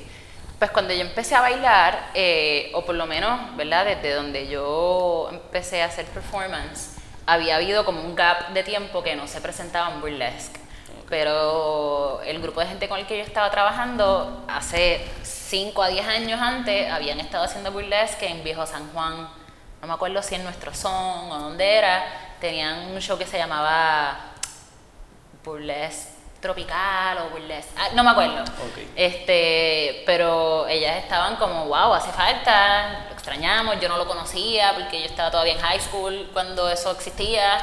pues cuando yo empecé a bailar, eh, o por lo menos, ¿verdad? Desde donde yo empecé a hacer performance, había habido como un gap de tiempo que no se presentaba en burlesque. Pero el grupo de gente con el que yo estaba trabajando, hace 5 a 10 años antes, habían estado haciendo burlesque en Viejo San Juan. No me acuerdo si en Nuestro Son o dónde era. Tenían un show que se llamaba Burlesque tropical o burlesque, ah, no me acuerdo. Este, pero ellas estaban como, wow, hace falta, lo extrañamos, yo no lo conocía porque yo estaba todavía en high school cuando eso existía.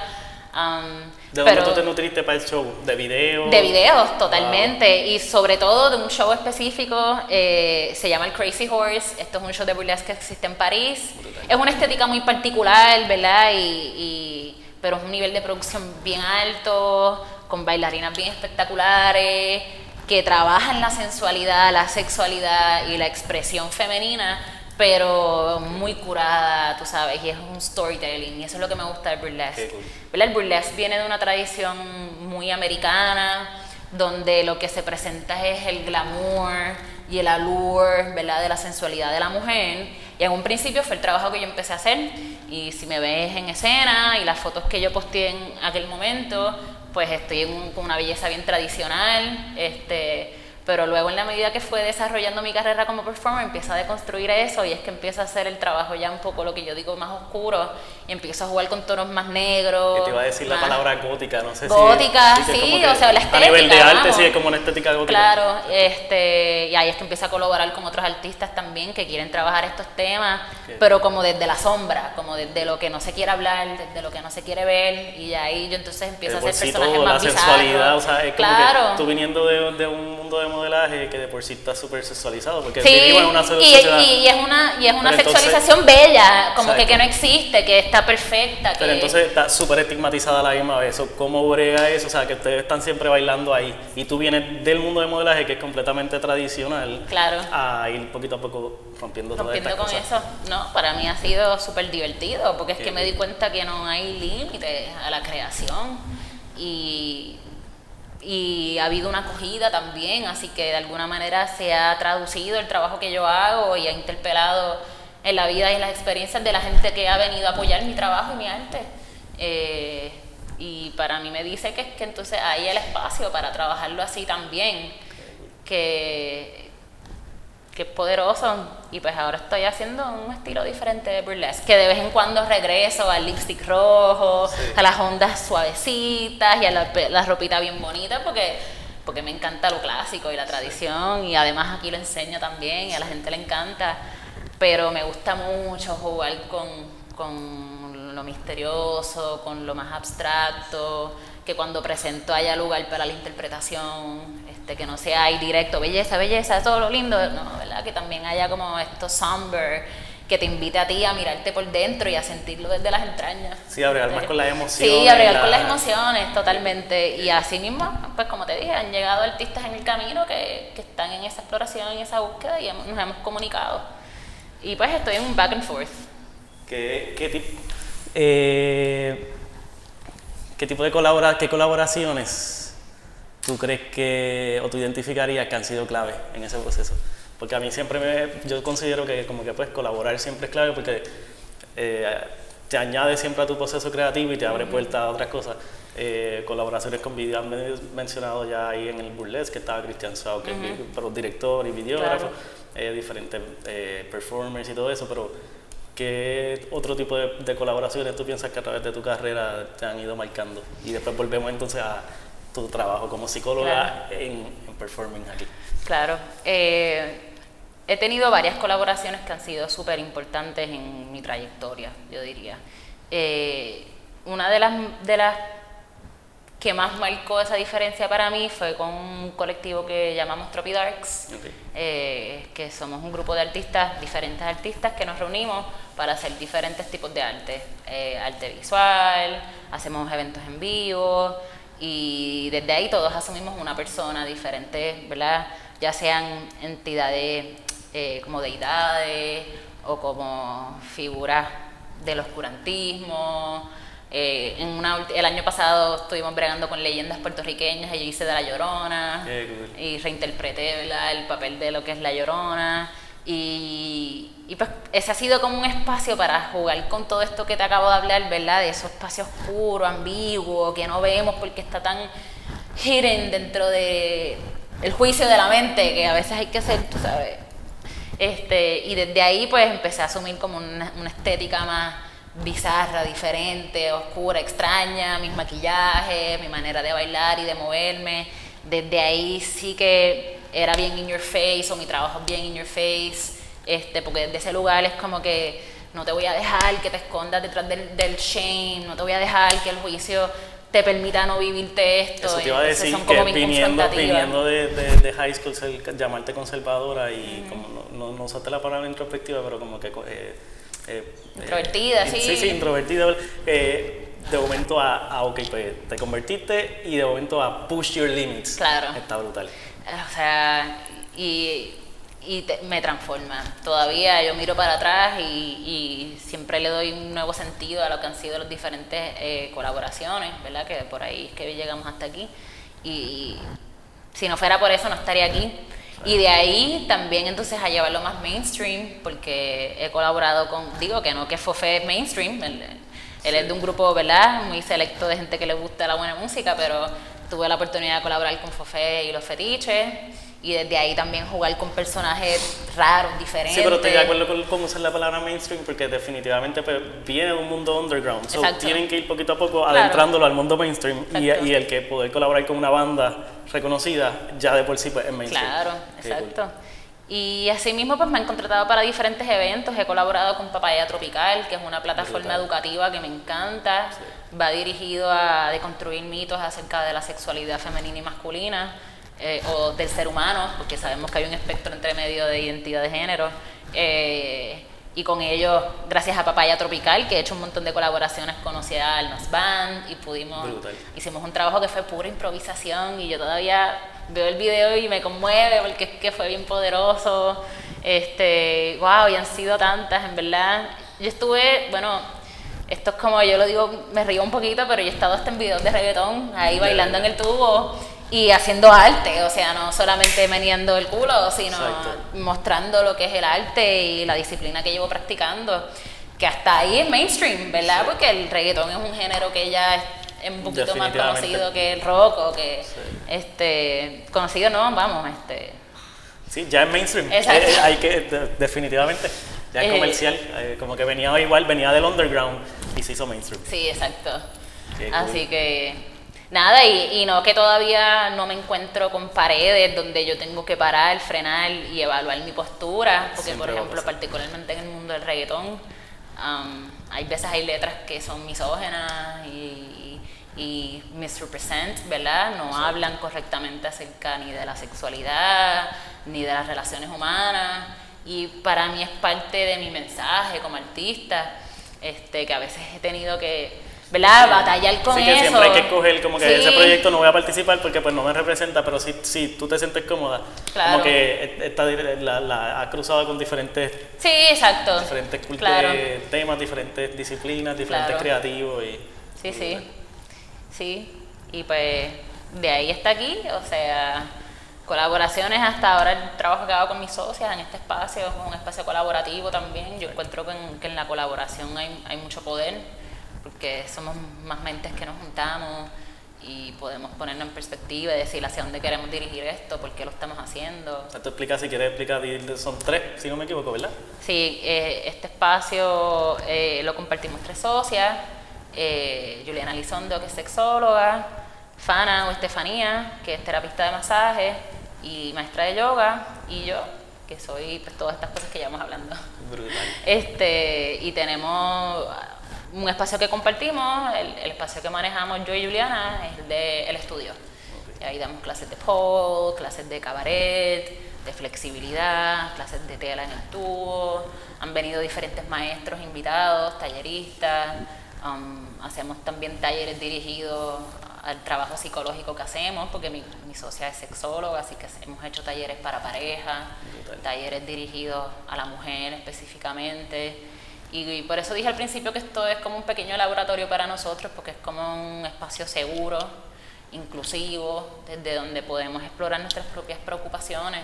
¿De dónde tú te nutriste para el show? ¿De videos? De videos, totalmente. Y sobre todo de un show específico, eh, se llama el Crazy Horse. Esto es un show de burlesque que existe en París. Es una estética muy particular, ¿verdad? y, pero es un nivel de producción bien alto con bailarinas bien espectaculares, que trabajan la sensualidad, la sexualidad y la expresión femenina, pero muy curada, tú sabes, y es un storytelling, y eso es lo que me gusta del burlesque. El burlesque viene de una tradición muy americana, donde lo que se presenta es el glamour y el allure, ¿verdad?, de la sensualidad de la mujer. Y en un principio fue el trabajo que yo empecé a hacer. Y si me ves en escena y las fotos que yo posteé en aquel momento, pues estoy con una belleza bien tradicional, este, pero luego en la medida que fue desarrollando mi carrera como performer, empiezo a deconstruir eso y es que empiezo a hacer el trabajo ya un poco lo que yo digo más oscuro empiezo a jugar con tonos más negros. Que te iba a decir la palabra gótica, no sé gótica, si... Gótica, sí, o sea, la estética. A nivel de arte sí es como una estética gótica. Claro, este, y ahí es que empiezo a colaborar con otros artistas también que quieren trabajar estos temas, pero como desde la sombra, como desde lo que no se quiere hablar, desde lo que no se quiere ver y ahí yo entonces empiezo a hacer personajes más la sensualidad, o sea, es como claro. que tú viniendo de, de un mundo de modelaje que de por sí está súper sexualizado, porque sí, en una y, y, es una, y es una sexualización bella, como que, que, no existe, que está perfecta. Pero entonces está súper estigmatizada la misma vez, ¿cómo brega eso? O sea, que ustedes están siempre bailando ahí, y tú vienes del mundo de modelaje que es completamente tradicional, claro. a ir poquito a poco rompiendo, rompiendo con eso. No, para mí ha sido súper divertido, porque es que me di cuenta que no hay límites a la creación, y y ha habido una acogida también, así que de alguna manera se ha traducido el trabajo que yo hago y ha interpelado en la vida y en las experiencias de la gente que ha venido a apoyar mi trabajo y mi arte. Eh, y para mí me dice que, que entonces hay el espacio para trabajarlo así también, que, que es poderoso. Y pues ahora estoy haciendo un estilo diferente de burlesque, que de vez en cuando regreso al lipstick rojo, a las ondas suavecitas y a la, la, ropita bien bonita, porque, porque me encanta lo clásico y la tradición, y además aquí lo enseño también y a la gente le encanta. Pero me gusta mucho jugar con, con lo misterioso, con lo más abstracto, que cuando presento haya lugar para la interpretación que no sea ahí directo, belleza, belleza, todo lo lindo, no, ¿verdad? Que también haya como esto somber, que te invite a ti a mirarte por dentro y a sentirlo desde las entrañas. Sí, abregar más con las emociones. Sí, abregar con las emociones, totalmente. Y así mismo, pues como te dije, han llegado artistas en el camino que, que están en esa exploración, en esa búsqueda y nos hemos comunicado. Y pues estoy en un back and forth. ¿Qué, qué tipo? Eh, ¿Qué tipo de colabora, qué colaboraciones tú crees que, o tú identificarías que han sido clave en ese proceso? Porque a mí siempre me, yo considero que como que pues colaborar siempre es clave porque eh, te añade siempre a tu proceso creativo y te abre puertas a otras cosas. Eh, colaboraciones con video, han mencionado ya ahí en el burlesque, que estaba Cristian Sau, que es director y videógrafo, eh, diferentes performers y todo eso, pero ¿qué otro tipo de, de, colaboraciones tú piensas que a través de tu carrera te han ido marcando? Y después volvemos entonces a, tu trabajo como psicóloga en, performing aquí. Claro. Eh, he tenido varias colaboraciones que han sido súper importantes en mi trayectoria, yo diría. Eh, una de las, de las que más marcó esa diferencia para mí fue con un colectivo que llamamos Tropidarks, eh, que somos un grupo de artistas, diferentes artistas que nos reunimos para hacer diferentes tipos de arte, arte visual, hacemos eventos en vivo, y desde ahí todos asumimos una persona diferente, ¿verdad? Ya sean entidades eh, como deidades o como figuras del oscurantismo. Eh, en una, el año pasado estuvimos bregando con leyendas puertorriqueñas yo hice de La Llorona y reinterpreté el papel de lo que es La Llorona. Y, y, pues ese ha sido como un espacio para jugar con todo esto que te acabo de hablar, ¿verdad? De esos espacios oscuro, ambiguo, que no vemos porque está tan hidden dentro de el juicio de la mente, que a veces hay que hacer, tú sabes. Este, y desde ahí pues empecé a asumir como una, una estética más bizarra, diferente, oscura, extraña, mis maquillajes, mi manera de bailar y de moverme. Desde ahí sí que era bien in your face o mi trabajo es bien in your face, este, porque desde ese lugar es como que no te voy a dejar que te escondas detrás del, del shame, no te voy a dejar que el juicio te permita no vivirte esto. Eso te iba a decir son como que viniendo, viniendo de, de, de, high school, llamarte conservadora y como no, no, usaste la palabra introspectiva, pero como que... Eh, eh, introvertida, eh, sí. Sí, sí, introvertida. Eh, de momento a, a, ok, pues te convertiste y de momento a push your limits. Claro. Está brutal o sea, y, me transforma. Todavía yo miro para atrás y, siempre le doy un nuevo sentido a lo que han sido las diferentes eh, colaboraciones, ¿verdad? Que por ahí es que llegamos hasta aquí. Y, si no fuera por eso no estaría aquí. Y de ahí también entonces a llevarlo más mainstream, porque he colaborado con, digo que no que fue mainstream, él, él es de un grupo, ¿verdad? Muy selecto de gente que le gusta la buena música, pero tuve la oportunidad de colaborar con Fofé y los fetiches y desde ahí también jugar con personajes raros, diferentes. Sí, pero estoy de acuerdo con cómo usar la palabra mainstream porque definitivamente pues, viene de un mundo underground. So, tienen que ir poquito a poco adentrándolo al mundo mainstream y, y, el que poder colaborar con una banda reconocida ya de por sí pues, es mainstream. Claro, exacto. Y asimismo pues me han contratado para diferentes eventos, he colaborado con Papaya Tropical, que es una plataforma educativa que me encanta, va dirigido a deconstruir mitos acerca de la sexualidad femenina y masculina, eh, o del ser humano, porque sabemos que hay un espectro entre medio de identidad de género. Eh, y con ellos, gracias a Papaya Tropical, que he hecho un montón de colaboraciones, conocí a Almas Band y pudimos, hicimos un trabajo que fue pura improvisación y yo todavía veo el video y me conmueve porque es que fue bien poderoso. Este, wow, y han sido tantas, en verdad. Yo estuve, bueno, esto es como, yo lo digo, me río un poquito, pero yo he estado hasta en videos de reggaetón, ahí bailando en el tubo y haciendo arte, o sea, no solamente meneando el culo, sino mostrando lo que es el arte y la disciplina que llevo practicando, que hasta ahí es mainstream, ¿verdad? Porque el reggaetón es un género que ya es un poquito más conocido que el rock o que este conocido no, vamos, este Sí, ya es mainstream. Eh, eh, hay que definitivamente ya es eh, comercial, como que venía igual, venía del underground y se hizo mainstream. Sí, exacto. Así que nada, y, no que todavía no me encuentro con paredes donde yo tengo que parar, frenar y evaluar mi postura, porque por ejemplo, particularmente en el mundo del reggaetón, um, hay veces hay letras que son misógenas y, y, misrepresent, ¿verdad? No hablan correctamente acerca ni de la sexualidad, ni de las relaciones humanas, y para mí es parte de mi mensaje como artista, este, que a veces he tenido que ¿verdad? Batallar con sí, que siempre hay que escoger como que ese proyecto no voy a participar porque pues no me representa, pero si, si tú te sientes cómoda, como que esta, la, la, ha cruzado con diferentes, sí, exacto. diferentes temas, diferentes disciplinas, diferentes creativos y... Sí, sí, sí, y pues de ahí está aquí, o sea, colaboraciones. Hasta ahora el trabajo que hago con mis socias en este espacio es un espacio colaborativo también, yo encuentro que en, que en la colaboración hay, hay mucho poder porque somos más mentes que nos juntamos y podemos ponernos en perspectiva y decir hacia dónde queremos dirigir esto, por qué lo estamos haciendo. Te explica, si quieres explicar, son tres, si no me equivoco, ¿verdad? Sí, eh, este espacio eh, lo compartimos tres socias, eh, Juliana Lizondo, que es sexóloga, Fana o Estefanía, que es terapista de masaje y maestra de yoga, y yo, que soy pues, todas estas cosas que llevamos hablando. Brutal. Este, y tenemos un espacio que compartimos, el, espacio que manejamos yo y Juliana es el de el estudio. Y ahí damos clases de pole, clases de cabaret, de flexibilidad, clases de tela en el tubo. Han venido diferentes maestros invitados, talleristas. Um, hacemos también talleres dirigidos al trabajo psicológico que hacemos, porque mi, mi socia es sexóloga, así que hemos hecho talleres para pareja, talleres dirigidos a la mujer específicamente. Y, por eso dije al principio que esto es como un pequeño laboratorio para nosotros, porque es como un espacio seguro, inclusivo, desde donde podemos explorar nuestras propias preocupaciones.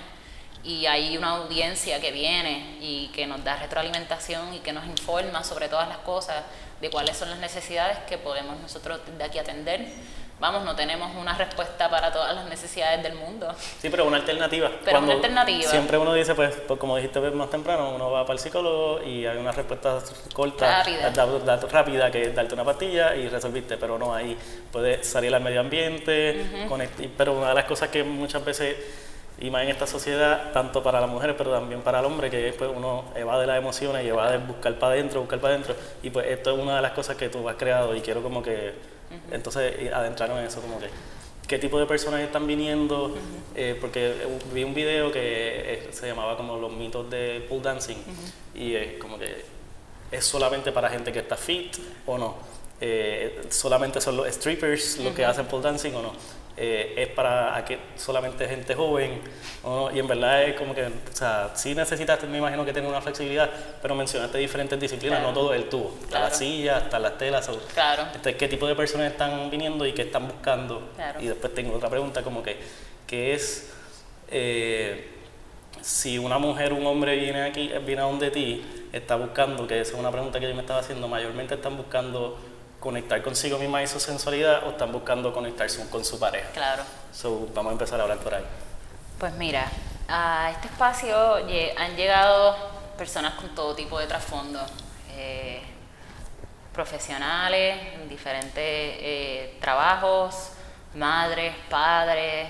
Y hay una audiencia que viene y que nos da retroalimentación y que nos informa sobre todas las cosas, de cuáles son las necesidades que podemos nosotros de aquí atender vamos, no tenemos una respuesta para todas las necesidades del mundo. Sí, pero una alternativa. Pero una alternativa. Siempre uno dice, pues, pues como dijiste más temprano, uno va para el psicólogo y hay una respuesta corta, rápida, rápida que es darte una pastilla y resolviste, pero no, ahí puedes salir al medio ambiente, pero una de las cosas que muchas veces y más en esta sociedad, tanto para las mujeres, pero también para el hombre, que pues, uno evade las emociones y evade buscar para adentro, buscar para adentro. Y pues esto es una de las cosas que tú has creado y quiero como que entonces adentraron en eso, como que qué tipo de personas están viniendo, eh, porque vi un video que eh, se llamaba como los mitos de pole dancing. Y es como que es solamente para gente que está fit o no, eh, solamente son los strippers los que hacen pole dancing o no. Eh, es para solamente gente joven, y en verdad es como que, o sea, sí necesitas, me imagino que tener una flexibilidad, pero mencionaste diferentes disciplinas, no todo el tubo, está la silla, está las telas, claro. Este, qué tipo de personas están viniendo y qué están buscando. Y después tengo otra pregunta como que, ¿qué es, eh, si una mujer o un hombre viene aquí, viene a donde ti, está buscando, que esa es una pregunta que yo me estaba haciendo, mayormente están buscando conectar consigo misma y su sensualidad o están buscando conectarse con su pareja. Claro. So, vamos a empezar a hablar por ahí. Pues mira, a este espacio han llegado personas con todo tipo de trasfondo, eh, profesionales, en diferentes eh, trabajos, madres, padres,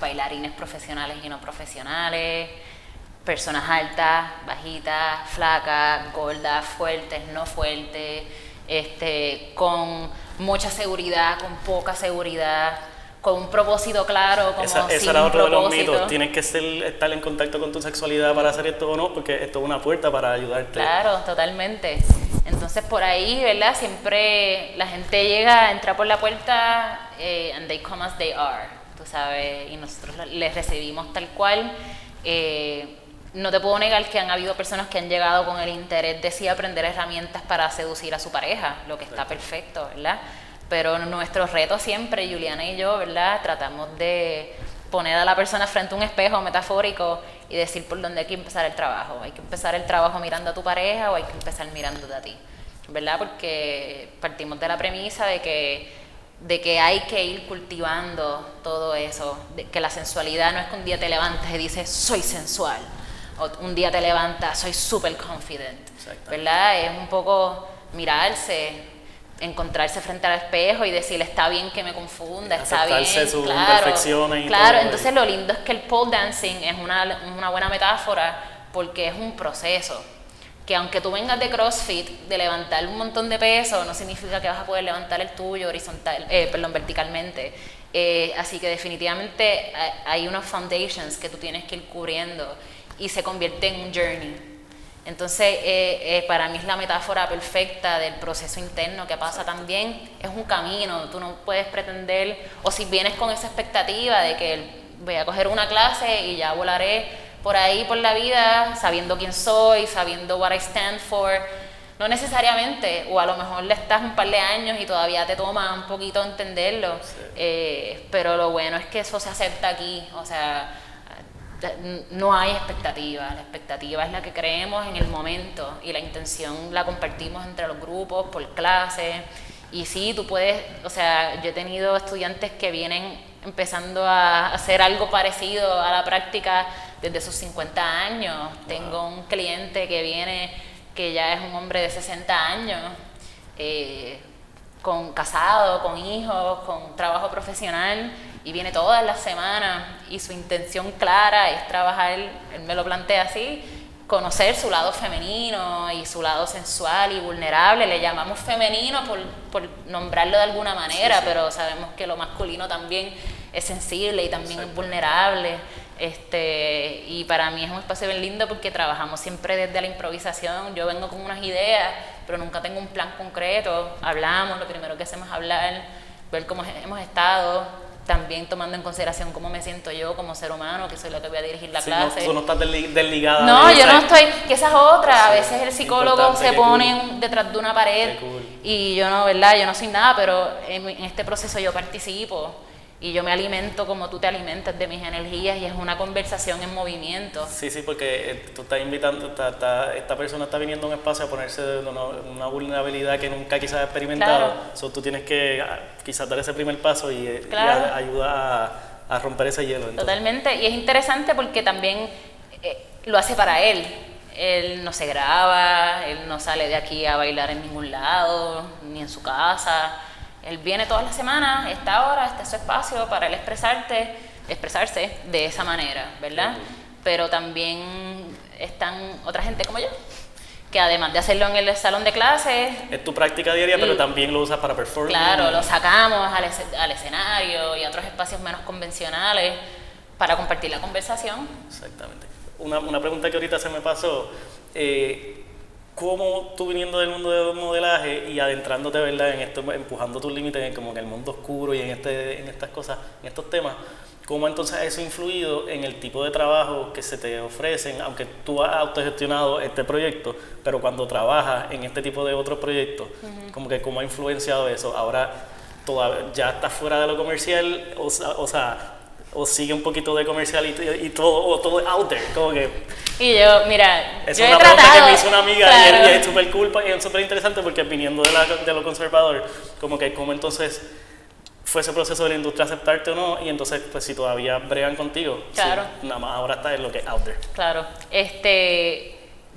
bailarines profesionales y no profesionales, personas altas, bajitas, flacas, gordas, fuertes, no fuertes, este, con mucha seguridad, con poca seguridad, con un propósito claro, como Esa, ese era otro de los mitos. Tienes que ser, estar en contacto con tu sexualidad para hacer esto o no, porque esto es una puerta para ayudarte. Claro, totalmente. Entonces por ahí, ¿verdad? Siempre la gente llega, entra por la puerta eh, and they come as they are, tú sabes, y nosotros les recibimos tal cual. Eh, no te puedo negar que han habido personas que han llegado con el interés de sí aprender herramientas para seducir a su pareja, lo que está perfecto, ¿verdad? Pero nuestro reto siempre, Juliana y yo, ¿verdad? Tratamos de poner a la persona frente a un espejo metafórico y decir por dónde hay que empezar el trabajo. Hay que empezar el trabajo mirando a tu pareja o hay que empezar mirándote a ti, ¿verdad? Porque partimos de la premisa de que, de que hay que ir cultivando todo eso, de que la sensualidad no es que un día te levantes y dices, soy sensual, un día te levantas, soy super confident, ¿verdad? Es un poco mirarse, encontrarse frente al espejo y decirle está bien que me confunda, está bien, sus claro, y claro. Entonces lo lindo es que el pole dancing es una, una buena metáfora porque es un proceso que aunque tú vengas de CrossFit, de levantar un montón de peso, no significa que vas a poder levantar el tuyo horizontal, eh, perdón, verticalmente. Eh, así que definitivamente hay unos foundations que tú tienes que ir cubriendo y se convierte en un journey. Entonces, eh, eh, para mí es la metáfora perfecta del proceso interno que pasa también. Es un camino, tú no puedes pretender, o si vienes con esa expectativa de que voy a coger una clase y ya volaré por ahí por la vida sabiendo quién soy, sabiendo what I stand for. No necesariamente, o a lo mejor le estás un par de años y todavía te toma un poquito entenderlo, eh, pero lo bueno es que eso se acepta aquí, o sea, no hay expectativa, la expectativa es la que creemos en el momento y la intención la compartimos entre los grupos, por clase. Y sí, tú puedes, o sea, yo he tenido estudiantes que vienen empezando a hacer algo parecido a la práctica desde sus 50 años. Tengo un cliente que viene, que ya es un hombre de 60 años, eh, con casado, con hijos, con trabajo profesional y viene todas las semanas y su intención clara es trabajar, él me lo plantea así, conocer su lado femenino y su lado sensual y vulnerable. Le llamamos femenino por, por nombrarlo de alguna manera, pero sabemos que lo masculino también es sensible y también es vulnerable. Este, y para mí es un espacio bien lindo porque trabajamos siempre desde la improvisación. Yo vengo con unas ideas, pero nunca tengo un plan concreto. Hablamos, lo primero que hacemos es hablar, ver cómo hemos estado, también tomando en consideración cómo me siento yo como ser humano, que soy la que voy a dirigir la clase. No, tú no estás desligada. No, yo no estoy, que esa es otra. a veces el psicólogo se pone detrás de una pared y yo no, ¿verdad? Yo no soy nada, pero en este proceso yo participo y yo me alimento como tú te alimentas de mis energías y es una conversación en movimiento. Sí, sí, porque eh, tú estás invitando, esta persona está viniendo a un espacio a ponerse de una, vulnerabilidad que nunca quizás ha experimentado, claro. tú tienes que ah, quizás dar ese primer paso y, eh, ayuda a, romper ese hielo. Totalmente, y es interesante porque también eh, lo hace para él. Él no se graba, él no sale de aquí a bailar en ningún lado, ni en su casa él viene todas las semanas, esta hora, este es su espacio para él expresarte, expresarse de esa manera, ¿verdad? Pero también están otra gente como yo, que además de hacerlo en el salón de clases... Es tu práctica diaria, pero también lo usas para performance. Claro, lo sacamos al, al, escenario y a otros espacios menos convencionales para compartir la conversación. Exactamente. Una, una pregunta que ahorita se me pasó. Eh, cómo tú viniendo del mundo del modelaje y adentrándote, ¿verdad? En esto, empujando tus límites en como en el mundo oscuro y en, este, en estas cosas, en estos temas, ¿cómo entonces eso ha influido en el tipo de trabajo que se te ofrecen, aunque tú has autogestionado este proyecto, pero cuando trabajas en este tipo de otros proyectos, como que cómo ha influenciado eso? Ahora ya estás fuera de lo comercial, o, o sea, o sigue un poquito de comercial y, todo, o todo out there, como que... Y yo, mira, es yo una he pregunta tratado, que me hizo una amiga y, es súper culpa y es súper interesante porque viniendo de, la, de lo conservador, como que como entonces fue ese proceso de la industria aceptarte o no y entonces pues si todavía bregan contigo, claro. nada más ahora está en lo que es out there. Claro, este...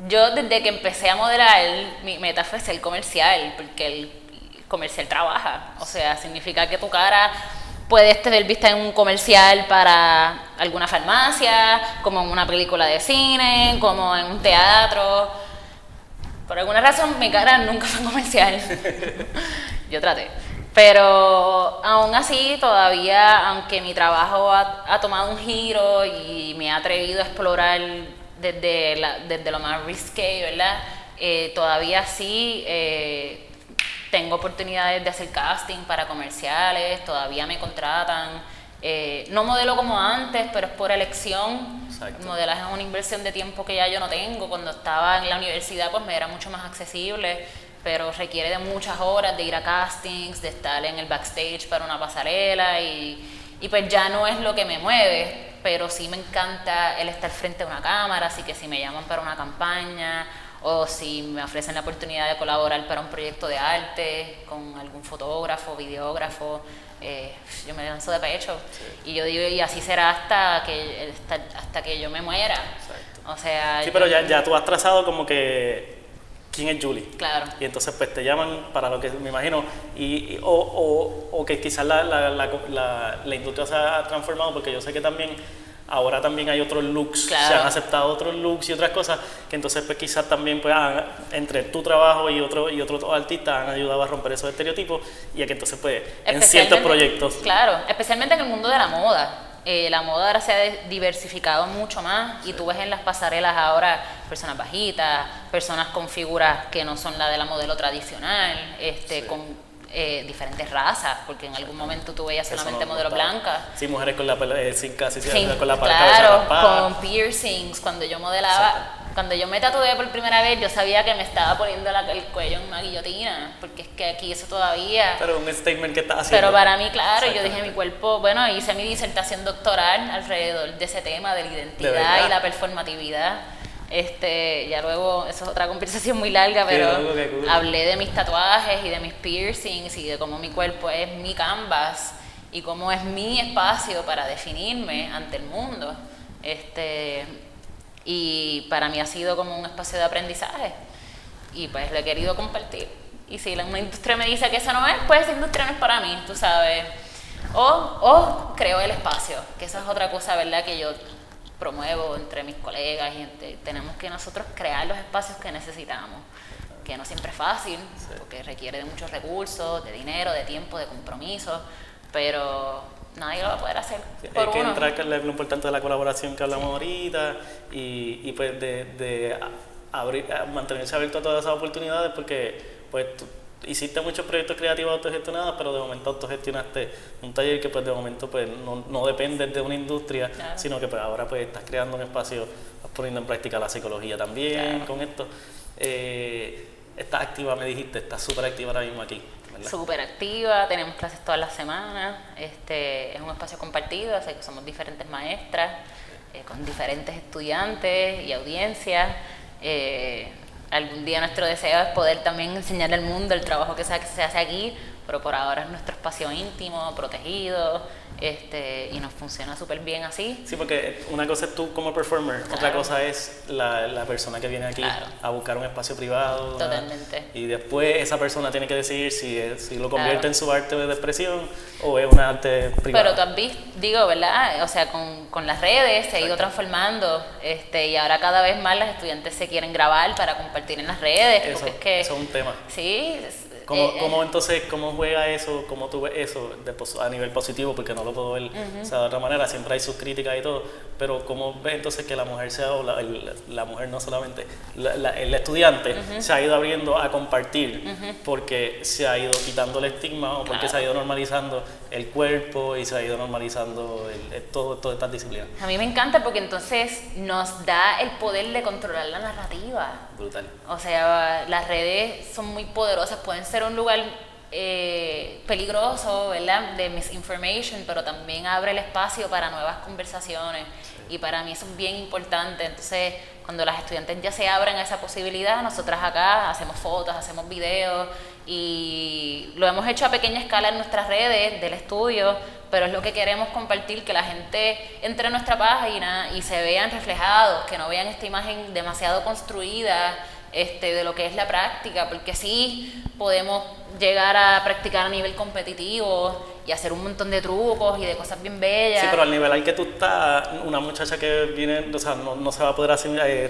Yo desde que empecé a modelar, mi meta fue ser comercial, porque el comercial trabaja. O sea, significa que tu cara puedes tener vista en un comercial para alguna farmacia, como en una película de cine, como en un teatro. Por alguna razón mi cara nunca fue comercial. (laughs) Yo traté. Pero aún así, todavía, aunque mi trabajo ha, tomado un giro y me ha atrevido a explorar desde, lo más risque, ¿verdad? Eh, todavía sí eh, tengo oportunidades de hacer casting para comerciales, todavía me contratan. Eh, no modelo como antes, pero es por elección. Exacto. modelaje es una inversión de tiempo que ya yo no tengo. Cuando estaba en la universidad, pues me era mucho más accesible, pero requiere de muchas horas de ir a castings, de estar en el backstage para una pasarela y, y pues ya no es lo que me mueve, pero sí me encanta el estar frente a una cámara, así que si me llaman para una campaña o si me ofrecen la oportunidad de colaborar para un proyecto de arte con algún fotógrafo, videógrafo, eh, yo me lanzo de pecho. Y yo digo y así será hasta que hasta, que yo me muera o sea sí pero ya, ya tú has trazado como que quién es Julie. Claro. Y entonces pues te llaman para lo que me imagino. Y, o, o, o, que quizás la, la, la, la industria se ha transformado porque yo sé que también ahora también hay otros looks, se han aceptado otros looks y otras cosas que entonces pues quizás también pues entre tu trabajo y otro y otros artistas han ayudado a romper esos estereotipos y a que entonces pues en ciertos proyectos. Claro, especialmente en el mundo de la moda. Eh, la moda ahora se ha diversificado mucho más y tú ves en las pasarelas ahora personas bajitas, personas con figuras que no son la de la modelo tradicional, este, con eh, diferentes razas, porque en algún momento tú veías solamente modelos blancas. Sí, mujeres con la eh, sin casi con la Claro, con piercings. Cuando yo modelaba, cuando yo me tatué por primera vez, yo sabía que me estaba poniendo el cuello en una guillotina, porque es que aquí eso todavía. Pero un statement que estás haciendo. Pero para mí, claro, yo dije mi cuerpo, bueno, hice mi disertación doctoral alrededor de ese tema de la identidad y la performatividad. Este, ya luego, eso es otra conversación muy larga, pero hablé de mis tatuajes y de mis piercings y de cómo mi cuerpo es mi canvas y cómo es mi espacio para definirme ante el mundo. Este, y para mí ha sido como un espacio de aprendizaje y pues lo he querido compartir. Y si la, industria me dice que eso no es, pues esa industria no es para mí, tú sabes. O, o creo el espacio, que esa es otra cosa, ¿verdad? Que yo promuevo entre mis colegas y tenemos que nosotros crear los espacios que necesitamos, que no siempre es fácil, porque requiere de muchos recursos, de dinero, de tiempo, de compromiso, pero nadie lo va a poder hacer. por hay que entrar que es lo importante de la colaboración que hablamos ahorita y, y pues de, de abrir, mantenerse abierto a todas esas oportunidades porque pues hiciste muchos proyectos creativos autogestionados, pero de momento autogestionaste un taller que pues de momento pues no, no depende de una industria, sino que pues ahora pues estás creando un espacio, estás poniendo en práctica la psicología también con esto. Eh, estás activa, me dijiste, estás súper activa ahora mismo aquí. Súper activa, tenemos clases todas las semanas, este, es un espacio compartido, así que somos diferentes maestras, eh, con diferentes estudiantes y audiencias. Eh, algún día nuestro deseo es poder también enseñar al mundo el trabajo que se, hace aquí, pero por ahora es nuestro espacio íntimo, protegido, este, y nos funciona súper bien así. Sí, porque una cosa es tú como performer, otra cosa es la, la, persona que viene aquí a buscar un espacio privado. Totalmente. y después esa persona tiene que decidir si, si lo convierte en su arte de expresión o es un arte privado. Pero tú has visto, digo, ¿verdad? O sea, con, con las redes se ha ido transformando este, y ahora cada vez más los estudiantes se quieren grabar para compartir en las redes. Eso, es que, eso es un tema. Sí, ¿Cómo, eh, ¿Cómo, entonces, cómo juega eso, cómo tú ves eso a nivel positivo? Porque no lo puedo ver de otra manera, siempre hay sus críticas y todo, pero ¿cómo ves entonces que la mujer sea, o la, la mujer no solamente, el estudiante se ha ido abriendo a compartir porque se ha ido quitando el estigma o porque se ha ido normalizando el cuerpo y se ha ido normalizando el, todo, todas estas disciplinas? A mí me encanta porque entonces nos da el poder de controlar la narrativa. Brutal. O sea, las redes son muy poderosas, pueden ser un lugar eh, peligroso, ¿verdad? De misinformation, pero también abre el espacio para nuevas conversaciones. Y para mí eso es bien importante. Entonces, cuando las estudiantes ya se abren a esa posibilidad, nosotras acá hacemos fotos, hacemos videos y lo hemos hecho a pequeña escala en nuestras redes del estudio, pero es lo que queremos compartir, que la gente entre a nuestra página y se vean reflejados, que no vean esta imagen demasiado construida este, de lo que es la práctica, porque sí podemos llegar a practicar a nivel competitivo y hacer un montón de trucos y de cosas bien bellas. Sí, pero al nivel al que tú estás, una muchacha que viene, o sea, no, no se va a poder eh,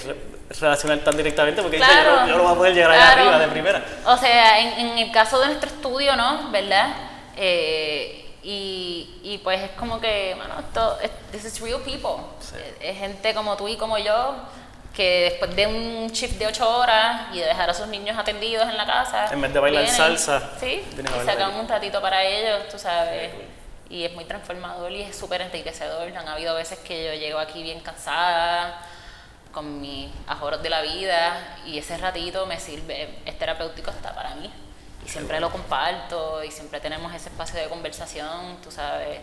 relacionar tan directamente porque dice, yo, no, voy a poder llegar allá arriba de primera. O sea, en, en, el caso de nuestro estudio, ¿no? ¿Verdad? Eh, y, y, pues es como que, bueno, esto, this is real people. Es gente como tú y como yo que después de un shift de ocho horas y de dejar a sus niños atendidos en la casa. En vez de bailar salsa. Sí, y sacan un ratito para ellos, tú sabes. Y es muy transformador y es súper enriquecedor. Han habido veces que yo llego aquí bien cansada, con mis ajoros de la vida, y ese ratito me sirve, es terapéutico hasta para mí. Y siempre lo comparto y siempre tenemos ese espacio de conversación, tú sabes.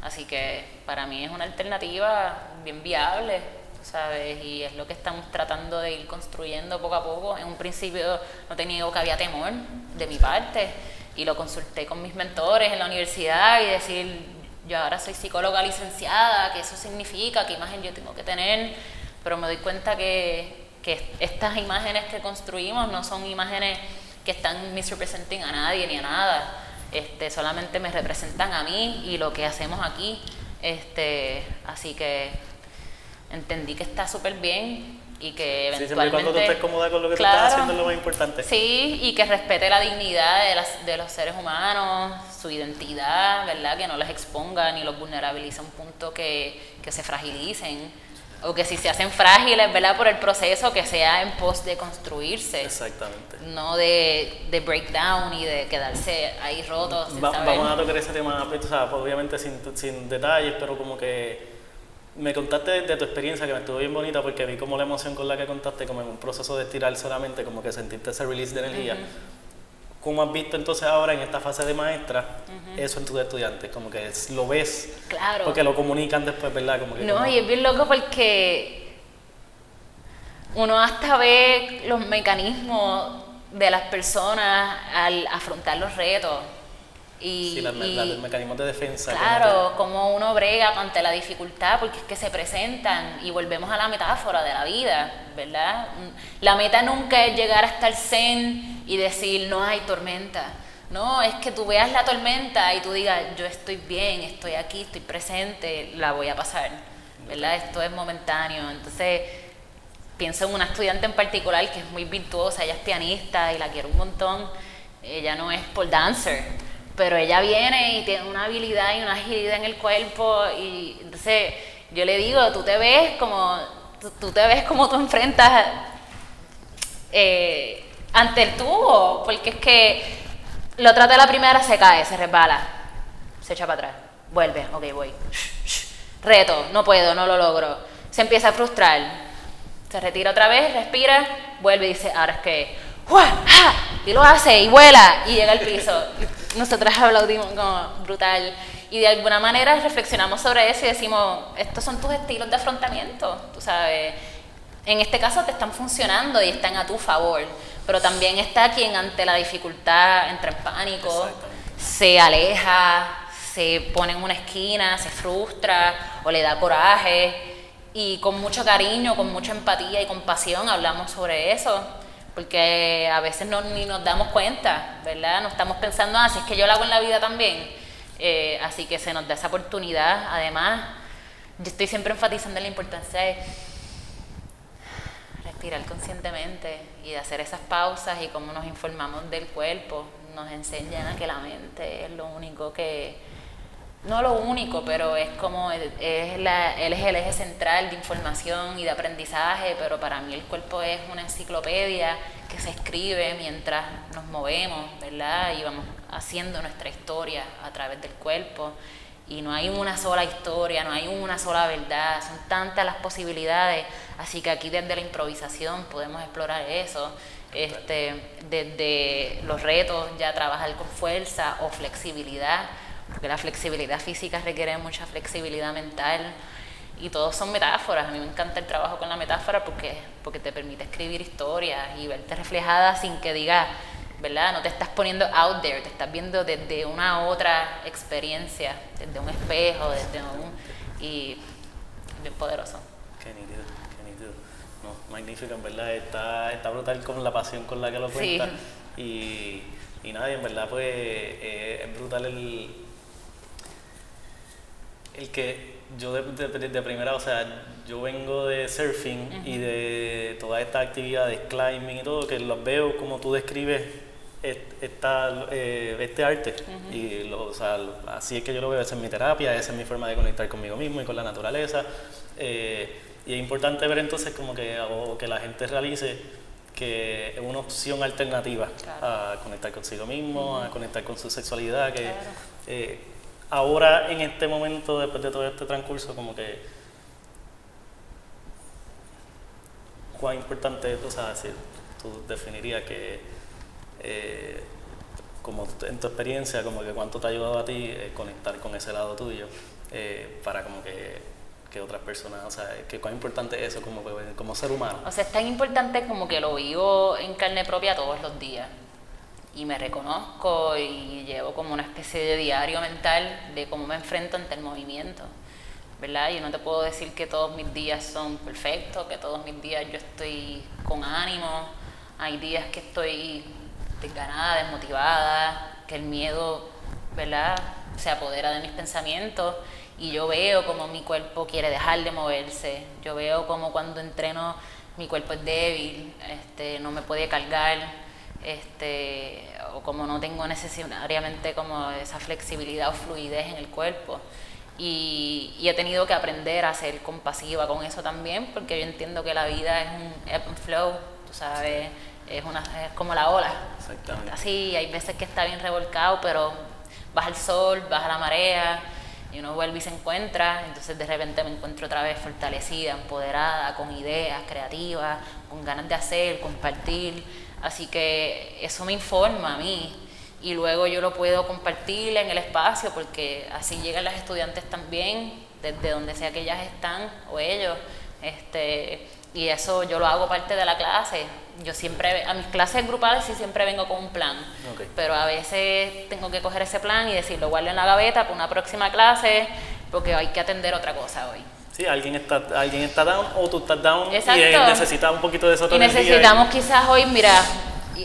Así que para mí es una alternativa bien viable ¿sabes? Y es lo que estamos tratando de ir construyendo poco a poco. En un principio no tenía que había temor de mi parte y lo consulté con mis mentores en la universidad y decir, yo ahora soy psicóloga licenciada, ¿qué eso significa? ¿Qué imagen yo tengo que tener? Pero me doy cuenta que, que estas imágenes que construimos no son imágenes que están misrepresenting a nadie ni a nada. Este, solamente me representan a mí y lo que hacemos aquí. Este, así que entendí que está súper bien y que eventualmente... Sí, siempre cuando tú estés cómoda con lo que tú estás haciendo es lo más importante. Sí, y que respete la dignidad de, las, de los seres humanos, su identidad, ¿verdad? Que no les exponga ni los vulnerabilice a un punto que, que se fragilicen. O que si se hacen frágiles, ¿verdad? Por el proceso, que sea en pos de construirse. Exactamente. No de, de breakdown y de quedarse ahí rotos. vamos a tocar ese tema, pues, o sea, obviamente sin, sin detalles, pero como que me contaste de tu experiencia que me estuvo bien bonita porque vi como la emoción con la que contaste, como en un proceso de estirar solamente, como que sentiste ese release de energía. ¿Cómo has visto entonces ahora en esta fase de maestra eso en tus estudiantes? Como que lo ves, claro. porque lo comunican después, ¿verdad? Como que no, y es bien loco porque uno hasta ve los mecanismos de las personas al afrontar los retos. Y, sí, los mecanismos de defensa. Claro, como uno brega ante la dificultad, porque es que se presentan y volvemos a la metáfora de la vida, ¿verdad? La meta nunca es llegar hasta el zen y decir no hay tormenta. No, es que tú veas la tormenta y tú digas yo estoy bien, estoy aquí, estoy presente, la voy a pasar, ¿verdad? Esto es momentáneo. Entonces, pienso en una estudiante en particular que es muy virtuosa, ella es pianista y la quiero un montón. Ella no es pole dancer pero ella viene y tiene una habilidad y una agilidad en el cuerpo y entonces yo le digo, tú te ves como, tú, te ves como tú enfrentas eh, ante el tubo, porque es que lo trata la primera, se cae, se resbala, se echa para atrás, vuelve, ok, voy, reto, no puedo, no lo logro, se empieza a frustrar, se retira otra vez, respira, vuelve y dice, ahora es que, y lo hace y vuela y llega al piso nosotras aplaudimos como brutal. Y de alguna manera reflexionamos sobre eso y decimos, estos son tus estilos de afrontamiento, tú sabes. En este caso te están funcionando y están a tu favor, pero también está quien ante la dificultad entra en pánico, se aleja, se pone en una esquina, se frustra o le da coraje. Y con mucho cariño, con mucha empatía y compasión hablamos sobre eso porque a veces no, ni nos damos cuenta, ¿verdad? No estamos pensando, ah, si es que yo lo hago en la vida también. Eh, así que se nos da esa oportunidad. Además, yo estoy siempre enfatizando la importancia de respirar conscientemente y de hacer esas pausas y cómo nos informamos del cuerpo. Nos enseñan a que la mente es lo único que, no lo único, pero es como, es la, es el eje central de información y de aprendizaje, pero para mí el cuerpo es una enciclopedia que se escribe mientras nos movemos, ¿verdad? Y vamos haciendo nuestra historia a través del cuerpo. Y no hay una sola historia, no hay una sola verdad, son tantas las posibilidades, así que aquí desde la improvisación podemos explorar eso. Este, desde los retos, ya trabajar con fuerza o flexibilidad, porque la flexibilidad física requiere mucha flexibilidad mental y todos son metáforas. A mí me encanta el trabajo con la metáfora porque, porque te permite escribir historias y verte reflejada sin que diga, ¿verdad? No te estás poniendo out there, te estás viendo desde una otra experiencia, desde un espejo, desde un... y bien poderoso. Qué nítido, qué nítido. No, magnífico, en verdad, está, está brutal con la pasión con la que lo cuenta. Y, y nada, en verdad pues eh, es brutal el, el que yo de, de, primera, o sea, yo vengo de surfing y de todas estas actividades, climbing y todo, que los veo como tú describes esta, eh, este arte. Y lo, o sea, así es que yo lo veo, esa es mi terapia, esa es mi forma de conectar conmigo mismo y con la naturaleza. Eh, y es importante ver entonces como que, que la gente realice que es una opción alternativa a conectar consigo mismo, a conectar con su sexualidad, que eh, ahora en este momento, después de todo este transcurso, como que cuán importante es, o tú definirías que eh, como en tu experiencia, como que cuánto te ha ayudado a ti eh, conectar con ese lado tuyo eh, para como que, que, otras personas, o sea, que cuán importante es eso como, como ser humano. O sea, es tan importante como que lo vivo en carne propia todos los días y me reconozco y llevo como una especie de diario mental de cómo me enfrento ante el movimiento. ¿verdad? Yo no te puedo decir que todos mis días son perfectos, que todos mis días yo estoy con ánimo. Hay días que estoy desganada, desmotivada, que el miedo, ¿verdad? Se apodera de mis pensamientos y yo veo como mi cuerpo quiere dejar de moverse. Yo veo como cuando entreno mi cuerpo es débil, este, no me puede cargar, este, o como no tengo necesariamente como esa flexibilidad o fluidez en el cuerpo. Y, y, he tenido que aprender a ser compasiva con eso también, porque yo entiendo que la vida es un ebb and flow, tú sabes, es, una, es como la ola. Exactamente. Así, hay veces que está bien revolcado, pero baja el sol, baja la marea, y uno vuelve y se encuentra, entonces de repente me encuentro otra vez fortalecida, empoderada, con ideas creativas, con ganas de hacer, compartir. Así que eso me informa a mí y luego yo lo puedo compartir en el espacio porque así llegan las estudiantes también, desde donde sea que ellas están o ellos. Este, y eso yo lo hago parte de la clase. Yo siempre, a mis clases grupales sí siempre vengo con un plan, pero a veces tengo que coger ese plan y decirlo, guardo en la gaveta para una próxima clase, porque hay que atender otra cosa hoy. Sí, alguien está, alguien está down o tú estás down y necesitas un poquito de eso Y necesitamos quizás hoy, mira,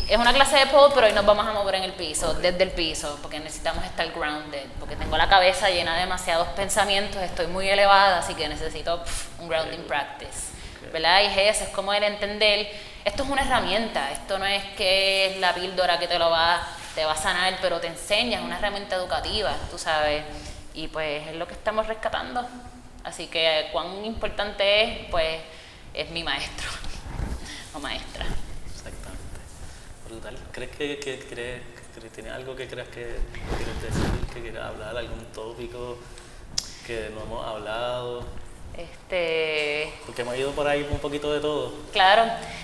es una clase de pole, pero hoy nos vamos a mover en el piso, desde el piso, porque necesitamos estar grounded, porque tengo la cabeza llena de demasiados pensamientos, estoy muy elevada, así que necesito un grounding practice. ¿verdad? Y es es como el entender, esto es una herramienta, esto no es que es la píldora que te lo va, te va a sanar, pero te enseña, es una herramienta educativa, tú sabes, y pues es lo que estamos rescatando. Así que cuán importante es, pues es mi maestro (laughs) o maestra. Exactamente. Brutal. ¿Crees que, que, que, tiene algo que creas que quieres decir, que quieres hablar, algún tópico que no hemos hablado? Este... Porque hemos ido por ahí un poquito de todo. Claro.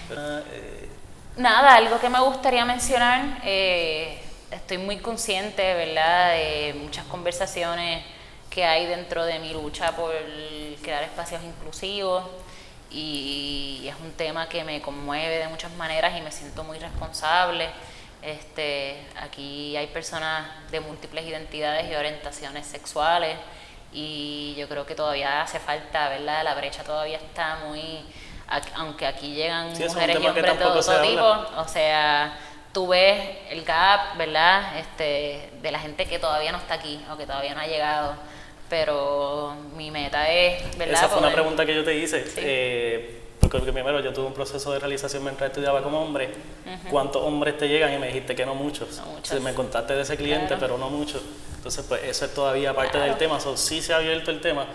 Eh, Nada, algo que me gustaría mencionar, eh, estoy muy consciente, ¿verdad?, de muchas conversaciones que hay dentro de mi lucha por crear espacios inclusivos y es un tema que me conmueve de muchas maneras y me siento muy responsable. Este, aquí hay personas de múltiples identidades y orientaciones sexuales y yo creo que todavía hace falta, ¿verdad? La brecha todavía está muy, aunque aquí llegan mujeres y hombres de todo tipo, o sea, tú ves el gap, ¿verdad? Este, de la gente que todavía no está aquí o que todavía no ha llegado, pero mi meta es, ¿verdad? Esa fue una pregunta que yo te hice. Eh, porque primero yo tuve un proceso de realización mientras estudiaba como hombre. ¿Cuántos hombres te llegan? Y me dijiste que no muchos. me contaste de ese cliente, pero no muchos. Entonces, pues eso es todavía parte del tema. So, sí se ha abierto el tema,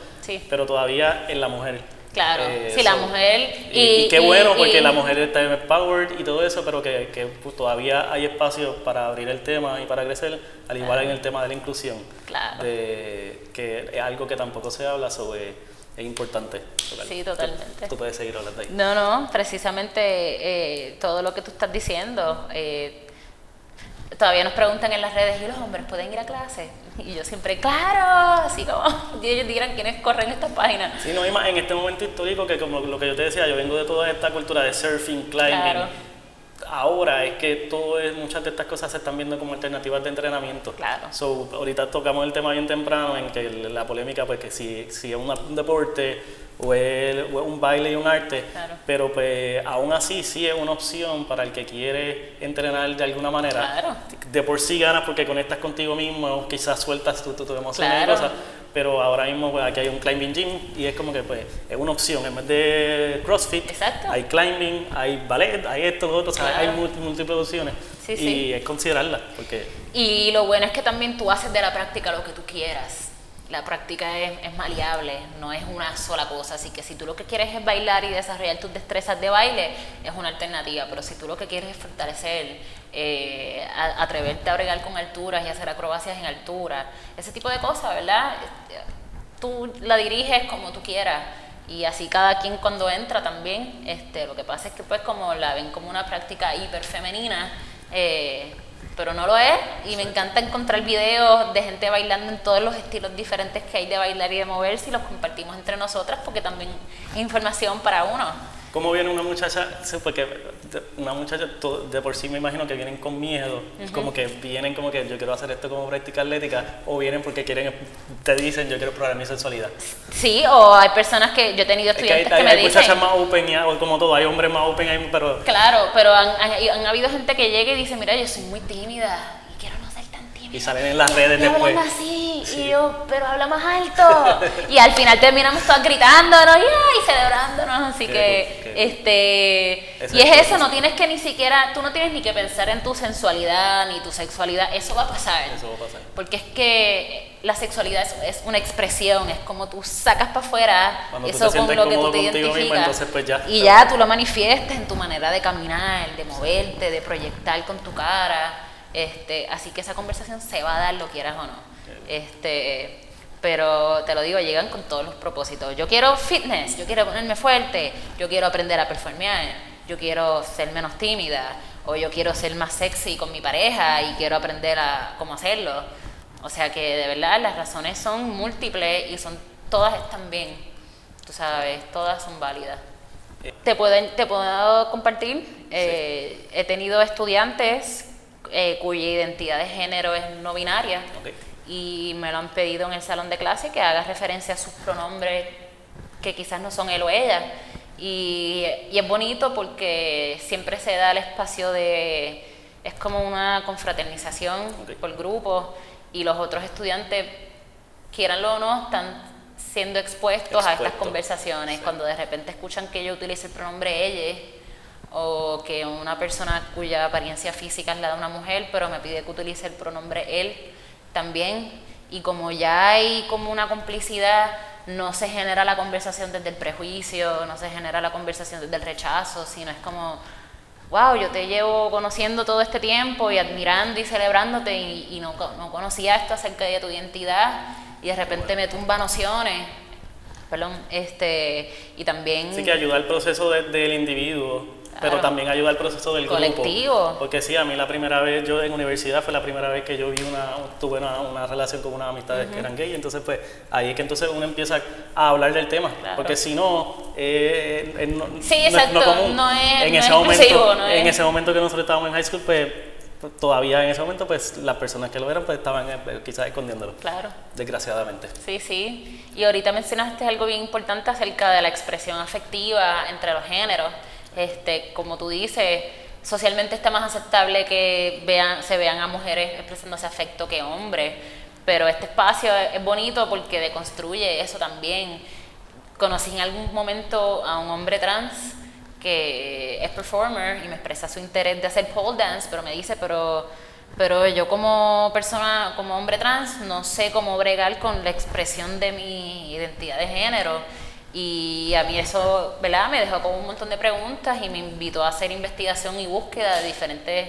pero todavía en la mujer. Claro, eh, si la mujer... Y, qué bueno, porque la mujer está empowered y todo eso, pero que, que pues, todavía hay espacio para abrir el tema y para crecer, al igual en el tema de la inclusión. Claro. que es algo que tampoco se habla sobre es importante. Sí, totalmente. Tú, puedes seguir hablando ahí. No, no, precisamente eh, todo lo que tú estás diciendo. Eh, todavía nos preguntan en las redes, ¿y los hombres pueden ir a clase? (laughs) Y yo siempre, claro, así como (laughs) ellos dirán quiénes corren estas páginas. Sí, no, y más en este momento histórico que como lo que yo te decía, yo vengo de toda esta cultura de surfing, climbing. Ahora es que todo es, muchas de estas cosas se están viendo como alternativas de entrenamiento. Claro. So, ahorita tocamos el tema bien temprano en que la polémica, pues que si, si es un deporte o es, un baile y un arte, pero pues aún así sí es una opción para el que quiere entrenar de alguna manera. Claro. De por sí ganas porque conectas contigo mismo, quizás sueltas tu, tu, tu emoción y cosas, pero ahora mismo pues, aquí hay un climbing gym y es como que pues es una opción, en vez de CrossFit hay climbing, hay ballet, hay esto, lo otro, o sea, hay múltiples opciones y es considerarla. Porque... Y lo bueno es que también tú haces de la práctica lo que tú quieras la práctica es, maleable, no es una sola cosa. Así que si tú lo que quieres es bailar y desarrollar tus destrezas de baile, es una alternativa. Pero si tú lo que quieres es fortalecer, eh, atreverte a bregar con alturas y hacer acrobacias en altura, ese tipo de cosas, ¿verdad? Tú la diriges como tú quieras. Y así cada quien cuando entra también, este, lo que pasa es que pues como la ven como una práctica hiper femenina, eh, pero no lo es y me encanta encontrar videos de gente bailando en todos los estilos diferentes que hay de bailar y de moverse y los compartimos entre nosotras porque también es información para uno. ¿Cómo viene una muchacha? Porque una muchacha de por sí me imagino que vienen con miedo, como que vienen como que yo quiero hacer esto como práctica atlética, o vienen porque quieren, te dicen yo quiero probar mi sexualidad. Sí, o hay personas que yo he tenido estudiantes que, hay, me hay muchachas más open, o como todo, hay hombres más open, pero... Claro, pero han, han, habido gente que llega y dice, mira, yo soy muy tímida y quiero no ser tan tímida. Y salen en las redes después. así, y yo, pero habla más alto. (laughs) y al final terminamos todas gritándonos y celebrándonos, así que este, y es eso, no tienes que ni siquiera, tú no tienes ni que pensar en tu sensualidad ni tu sexualidad, eso va a pasar. Eso va a pasar. Porque es que la sexualidad es, una expresión, es como tú sacas para afuera eso con lo que tú te identificas. Pues ya, y ya tú lo manifiestas en tu manera de caminar, de moverte, de proyectar con tu cara. Este, así que esa conversación se va a dar, lo quieras o no. Este, pero te lo digo, llegan con todos los propósitos. Yo quiero fitness, yo quiero ponerme fuerte, yo quiero aprender a performear, yo quiero ser menos tímida, o yo quiero ser más sexy con mi pareja y quiero aprender a cómo hacerlo. O sea que de verdad las razones son múltiples y son todas están bien, tú sabes, todas son válidas. Te puedo, te puedo compartir, eh, he tenido estudiantes eh, cuya identidad de género es no binaria y me lo han pedido en el salón de clase que haga referencia a sus pronombres que quizás no son él o ella. Y, es bonito porque siempre se da el espacio de, es como una confraternización por grupo y los otros estudiantes, quieranlo o no, están siendo expuestos a estas conversaciones. Cuando de repente escuchan que yo utilice el pronombre ella o que una persona cuya apariencia física es la de una mujer, pero me pide que utilice el pronombre él también. Y como ya hay como una complicidad, no se genera la conversación desde el prejuicio, no se genera la conversación desde el rechazo, sino es como, wow, yo te llevo conociendo todo este tiempo y admirando y celebrándote y, no, no, conocía esto acerca de tu identidad y de repente me tumba nociones, perdón, este, y también... Sí, que ayuda al proceso del individuo pero también ayuda al proceso del colectivo. Grupo. Porque sí, a mí la primera vez, yo en universidad fue la primera vez que yo vi una, tuve una, una relación con una amistad que eran gay, entonces pues ahí es que entonces uno empieza a hablar del tema, porque si no, eh, no, sí, exacto. no, es, en ese momento, en ese momento que nosotros estábamos en high school, pues todavía en ese momento, pues las personas que lo eran, pues estaban eh, quizás escondiéndolo. Claro. Desgraciadamente. Sí, sí. Y ahorita mencionaste algo bien importante acerca de la expresión afectiva entre los géneros. Este, como tú dices, socialmente está más aceptable que vean, se vean a mujeres expresándose afecto que hombres, pero este espacio es bonito porque deconstruye eso también. Conocí en algún momento a un hombre trans que es performer y me expresa su interés de hacer pole dance, pero me dice, pero, pero yo como persona, como hombre trans, no sé cómo bregar con la expresión de mi identidad de género Y a mí eso, ¿verdad? Me dejó con un montón de preguntas y me invitó a hacer investigación y búsqueda de diferentes...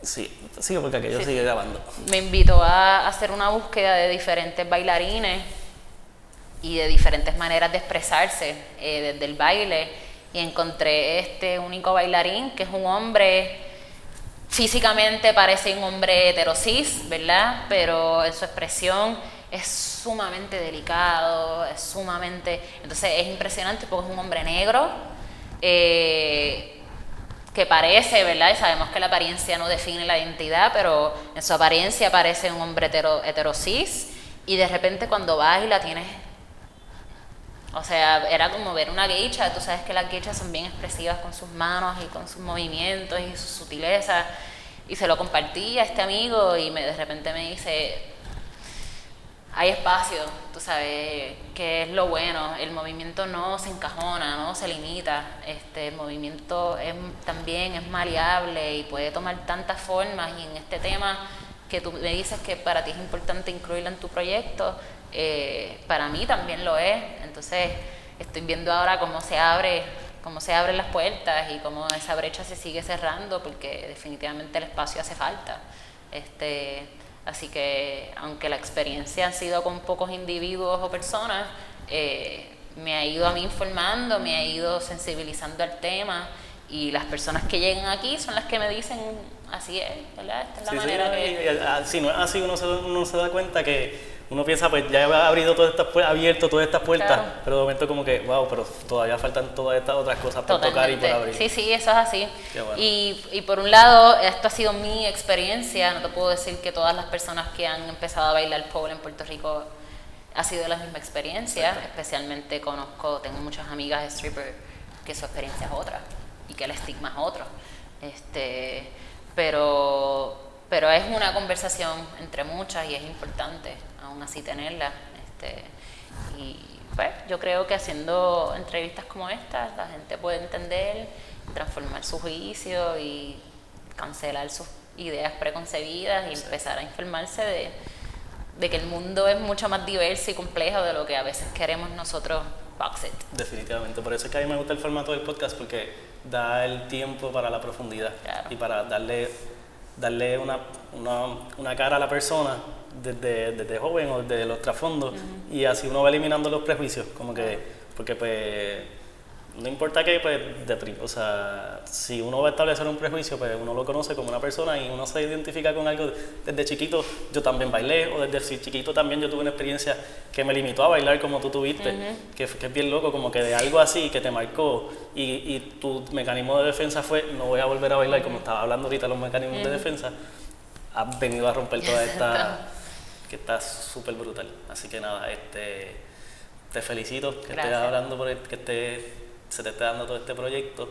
Sí, sí, porque aquello sigue grabando. Me invitó a hacer una búsqueda de diferentes bailarines y de diferentes maneras de expresarse eh, desde el baile. Y encontré este único bailarín que es un hombre físicamente parece un hombre heterosis, ¿verdad? Pero en su expresión es sumamente delicado, es sumamente... Entonces es impresionante porque es un hombre negro eh, que parece, ¿verdad? Y sabemos que la apariencia no define la identidad, pero en su apariencia parece un hombre hetero, heterosis y de repente cuando baila tienes... O sea, era como ver una geisha, tú sabes que las geishas son bien expresivas con sus manos y con sus movimientos y su sutileza. Y se lo compartí a este amigo y me, de repente me dice, hay espacio, tú sabes, que es lo bueno, el movimiento no se encajona, no se limita, este, el movimiento es, también es maleable y puede tomar tantas formas. Y en este tema que tú me dices que para ti es importante incluirlo en tu proyecto, eh, para mí también lo es, entonces estoy viendo ahora cómo se abre cómo se abren las puertas y cómo esa brecha se sigue cerrando porque definitivamente el espacio hace falta. Este, Así que aunque la experiencia ha sido con pocos individuos o personas, eh, me ha ido a mí informando, me ha ido sensibilizando al tema y las personas que llegan aquí son las que me dicen así es, ¿verdad? Esta es la manera que... Si no es así, uno se, uno se da cuenta que uno piensa, pues ya he abierto todas estas puertas, abierto todas estas puertas, pero de momento como que, wow, pero todavía faltan todas estas otras cosas por tocar y por abrir. Sí, sí, eso es así. Y, y, por un lado, esto ha sido mi experiencia, no te puedo decir que todas las personas que han empezado a bailar pole en Puerto Rico ha sido la misma experiencia, especialmente conozco, tengo muchas amigas de stripper que su experiencia es otra y que el estigma es otro. Este, pero, pero es una conversación entre muchas y es importante aún así tenerla. Este, y pues yo creo que haciendo entrevistas como estas la gente puede entender, transformar su juicio y cancelar sus ideas preconcebidas y empezar a informarse de, de, que el mundo es mucho más diverso y complejo de lo que a veces queremos nosotros box it. Definitivamente, por eso es que a mí me gusta el formato del podcast porque da el tiempo para la profundidad y para darle, darle una, una, una cara a la persona desde, desde joven o desde los trasfondos y así uno va eliminando los prejuicios, como que, porque pues no importa que, pues, o sea, si uno va a establecer un prejuicio, pues uno lo conoce como una persona y uno se identifica con algo. Desde chiquito yo también bailé, o desde chiquito también yo tuve una experiencia que me limitó a bailar como tú tuviste, que, que, es bien loco, como que de algo así que te marcó y, y tu mecanismo de defensa fue, no voy a volver a bailar, como estaba hablando ahorita, los mecanismos de defensa, has venido a romper toda esta que está súper brutal. Así que nada, este, te felicito que estés hablando por que esté, se te esté dando todo este proyecto.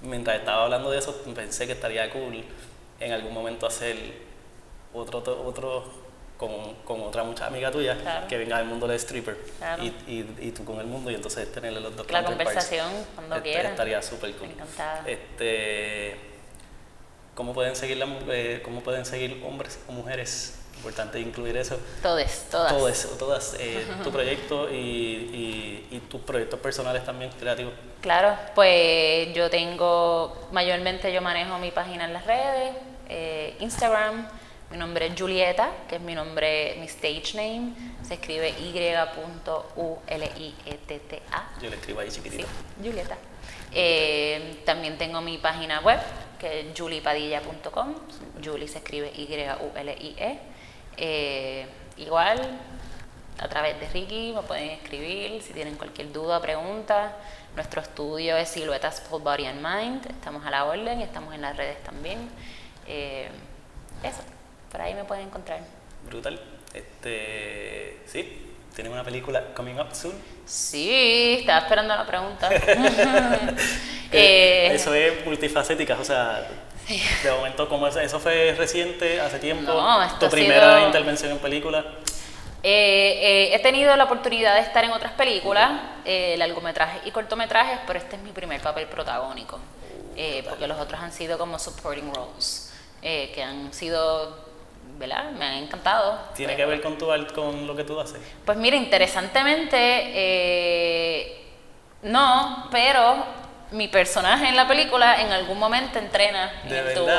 Mientras estaba hablando de eso, pensé que estaría cool en algún momento hacer otro, otro con, con otra mucha amiga tuya que venga del mundo del stripper y, y, y, tú con el mundo y entonces tenerle los dos La conversación cuando este, quieras. Estaría súper cool. Este, ¿cómo, pueden seguir la, eh, ¿Cómo pueden seguir hombres o mujeres importante incluir eso. Todes, todas. Todo eso, todas, eh, (laughs) tu proyecto y, y, tus proyectos personales también creativos. Claro, pues yo tengo, mayormente yo manejo mi página en las redes, eh, Instagram, mi nombre es Julieta, que es mi nombre, mi stage name, se escribe Y.U.L.I.E.T.T.A. Yo le escribo ahí chiquitito. Sí, Julieta. Eh, también tengo mi página web, que es julipadilla.com. Julie se escribe Y-U-L-I-E. Eh, igual, a través de Ricky me pueden escribir si tienen cualquier duda o pregunta. Nuestro estudio es Siluetas Full Body and Mind. Estamos a la orden y estamos en las redes también. Eh, eso, por ahí me pueden encontrar. Brutal. Este, sí, ¿tienen una película coming up soon? Sí, estaba esperando la pregunta. (laughs) (laughs) Eh, eso es multifacética, o sea, de momento, como eso fue reciente, hace tiempo, tu primera intervención en película. Eh, eh, he tenido la oportunidad de estar en otras películas, eh, largometrajes y cortometrajes, pero este es mi primer papel protagónico, porque los otros han sido como supporting roles, que han sido ¿verdad? Me han encantado. ¿Tiene que ver con, tu, con lo que tú haces? Pues mira, interesantemente, no, pero mi personaje en la película en algún momento entrena ¿De en el tubo.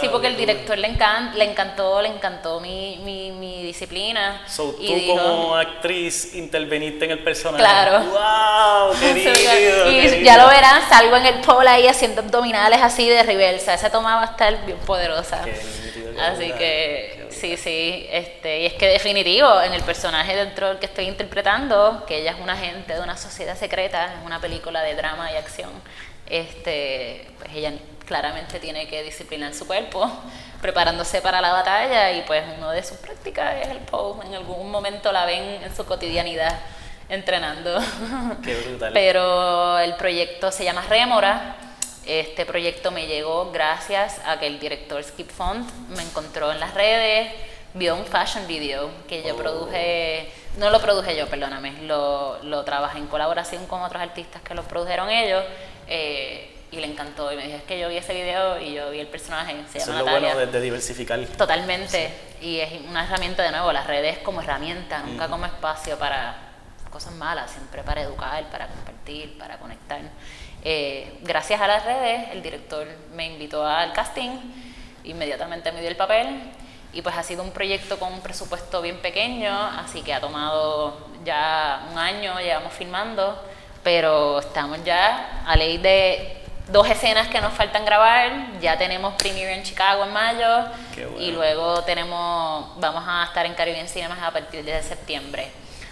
sí, porque el director le, encanta, le encantó, le encantó mi, mi, mi disciplina. So, tú como actriz interveniste en el personaje. Claro. ¡Wow! Querido, (laughs) y ya lo verán, salgo en el pole ahí haciendo abdominales así de reversa. Esa toma va a estar bien poderosa. Así que sí, sí, este, y es que definitivo, en el personaje dentro del que estoy interpretando, que ella es una agente de una sociedad secreta, es una película de drama y acción, este, pues ella claramente tiene que disciplinar su cuerpo, preparándose para la batalla y pues uno de sus prácticas es el pose, en algún momento la ven en su cotidianidad entrenando. Qué brutal. Pero el proyecto se llama Rémora este proyecto me llegó gracias a que el director Skip Font me encontró en las redes, vio un fashion video que yo oh. produje, no lo produje yo, perdóname, lo, lo trabajé en colaboración con otros artistas que lo produjeron ellos. Eh, y le encantó. Y me dijo es que yo vi ese video y yo vi el personaje se llama Eso es lo bueno de, diversificar. Totalmente. Y es una herramienta de nuevo las redes como herramienta nunca como espacio para cosas malas siempre para educar para compartir para conectar eh, gracias a las redes, el director me invitó al casting, inmediatamente me dio el papel y pues ha sido un proyecto con un presupuesto bien pequeño, así que ha tomado ya un año, llevamos filmando, pero estamos ya a ley de dos escenas que nos faltan grabar, ya tenemos premiere en Chicago en mayo y luego tenemos, vamos a estar en Caribbean Cinemas a partir de septiembre.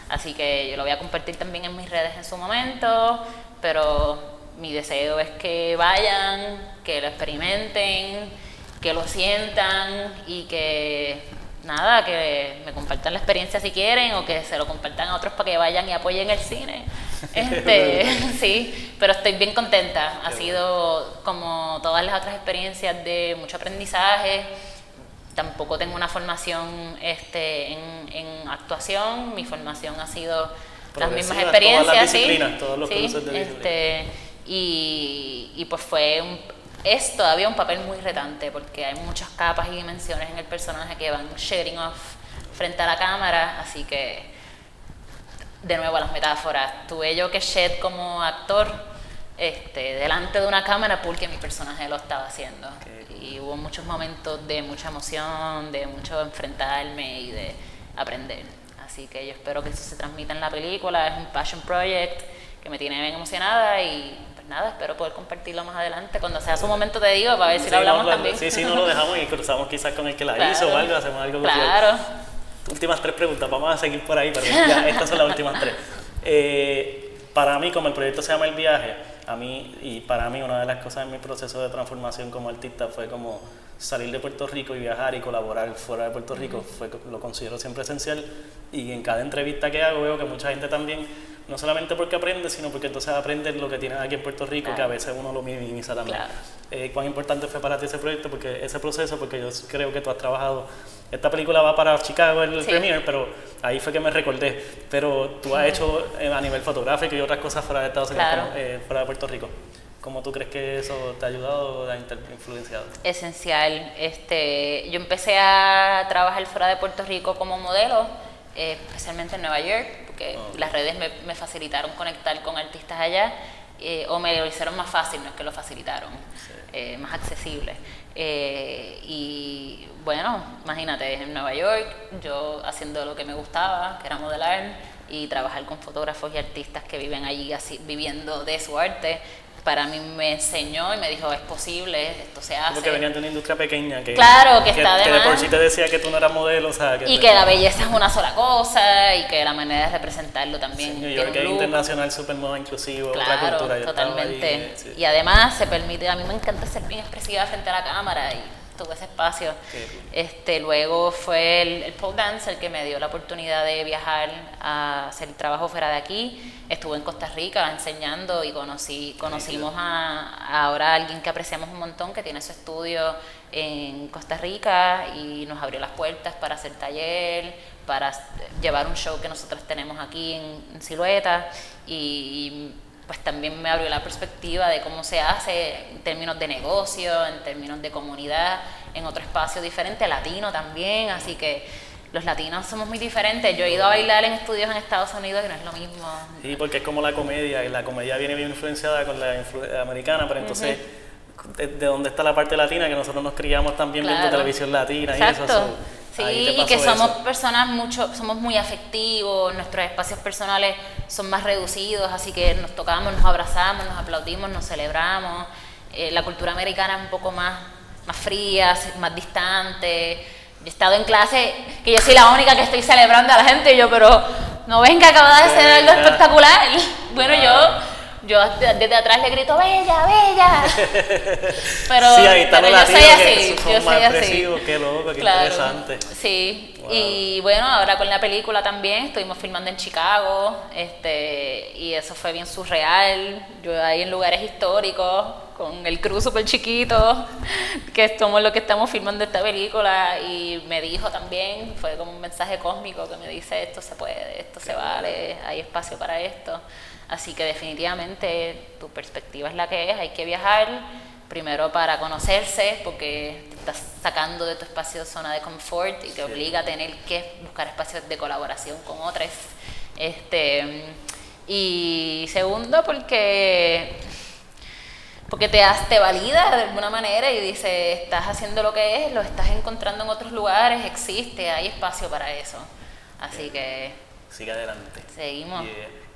Así que yo lo voy a compartir también en mis redes en su momento, pero mi deseo es que vayan, que lo experimenten, que lo sientan y que nada, que me compartan la experiencia si quieren o que se lo compartan a otros para que vayan y apoyen el cine. (laughs) Este, (laughs) sí, pero estoy bien contenta. Ha sido como todas las otras experiencias de mucho aprendizaje. Tampoco tengo una formación este, en, en actuación, mi formación ha sido las mismas experiencias, sí, todos los sí, de este, y, y pues fue un, es todavía un papel muy retante porque hay muchas capas y dimensiones en el personaje que van sharing off frente a la cámara, así que de nuevo a las metáforas, tuve yo que shed como actor este, delante de una cámara porque mi personaje lo estaba haciendo. Y hubo muchos momentos de mucha emoción, de mucho enfrentarme y de aprender. Así que yo espero que eso se transmita en la película, es un passion project que me tiene bien emocionada y nada, espero poder compartirlo más adelante. Cuando sea su momento te digo, para ver si lo hablamos también. Sí, sí, no lo (laughs) dejamos y cruzamos quizás con el que la hizo o algo, hacemos algo. Claro. Últimas tres preguntas, vamos a seguir por ahí, pero ya (laughs) estas son las últimas tres. Eh, para mí, como el proyecto se llama El Viaje, a mí, y para mí una de las cosas en mi proceso de transformación como artista fue como salir de Puerto Rico y viajar y colaborar fuera de Puerto Rico, fue, lo considero siempre esencial y en cada entrevista que hago veo que mucha gente también no solamente porque aprende, sino porque entonces aprende lo que tienes aquí en Puerto Rico, que a veces uno lo minimiza también. Eh, ¿Cuán importante fue para ti ese proyecto? Porque ese proceso, porque yo creo que tú has trabajado, esta película va para Chicago el premiere, pero ahí fue que me recordé, pero tú has hecho eh, a nivel fotográfico y otras cosas fuera de Estados Unidos, eh, fuera de Puerto Rico. ¿Cómo tú crees que eso te ha ayudado o te ha influenciado? Esencial. Este, yo empecé a trabajar fuera de Puerto Rico como modelo, especialmente en Nueva York que las redes me, facilitaron conectar con artistas allá, eh, o me lo hicieron más fácil, no es que lo facilitaron, eh, más accesible. Eh, y bueno, imagínate, en Nueva York, yo haciendo lo que me gustaba, que era modelar, y trabajar con fotógrafos y artistas que viven allí así, viviendo de su arte, para mí me enseñó y me dijo, es posible, esto se hace. Porque venían de una industria pequeña que, claro, que, está de que de por sí te decía que tú no eras modelo, o sea, Y que la belleza es una sola cosa y que la manera de representarlo también. Sí, New York es internacional, súper moda, inclusivo, claro, otra cultura. totalmente. Y además se permite, a mí me encanta ser bien expresiva frente a la cámara y tuve ese espacio. Este, luego fue el, el, pole dance el que me dio la oportunidad de viajar a hacer trabajo fuera de aquí. Estuve en Costa Rica enseñando y conocí, conocimos a, ahora a alguien que apreciamos un montón, que tiene su estudio en Costa Rica y nos abrió las puertas para hacer taller, para llevar un show que nosotros tenemos aquí en, Silueta y pues también me abrió la perspectiva de cómo se hace en términos de negocio, en términos de comunidad, en otro espacio diferente, latino también, así que los latinos somos muy diferentes. Yo he ido a bailar en estudios en Estados Unidos y no es lo mismo. Sí, porque es como la comedia, y la comedia viene bien influenciada con la americana, pero entonces, de, dónde está la parte latina? Que nosotros nos criamos también viendo televisión latina y eso. Sí, y que somos personas mucho, somos muy afectivos, nuestros espacios personales son más reducidos, así que nos tocamos, nos abrazamos, nos aplaudimos, nos celebramos. Eh, la cultura americana es un poco más, más fría, más distante. He estado en clase, que yo soy la única que estoy celebrando a la gente, y yo, pero no ven que acaba de ser algo espectacular. (laughs) Bueno, yo yo desde atrás le grito, bella, bella. (laughs) Pero, sí, ahí pero yo soy así, yo soy así. Qué loco, qué interesante. Sí, y bueno, ahora con la película también, estuvimos filmando en Chicago, este, y eso fue bien surreal. Yo ahí en lugares históricos, con el cruz súper chiquito, que somos los que estamos filmando esta película, y me dijo también, fue como un mensaje cósmico que me dice, esto se puede, esto se vale, hay espacio para esto. Así que definitivamente tu perspectiva es la que es, hay que viajar primero para conocerse, porque te estás sacando de tu espacio de zona de confort y te obliga a tener que buscar espacios de colaboración con otras. Este, y segundo, porque porque te, te valida de alguna manera y dice, estás haciendo lo que es, lo estás encontrando en otros lugares, existe, hay espacio para eso. Así que... Sigue adelante. Seguimos.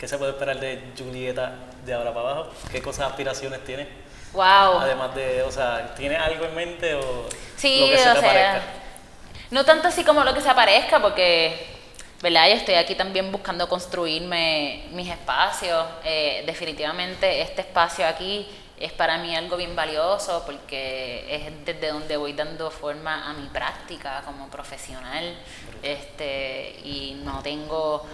¿Qué se puede esperar de Julieta de ahora para abajo? ¿Qué cosas, aspiraciones tiene? Wow. Además de, o sea, ¿tiene algo en mente o sí, lo que se te sea, No tanto así como lo que se aparezca, porque, ¿verdad? Yo estoy aquí también buscando construirme mis espacios. Eh, definitivamente este espacio aquí es para mí algo bien valioso porque es desde donde voy dando forma a mi práctica como profesional este, y no tengo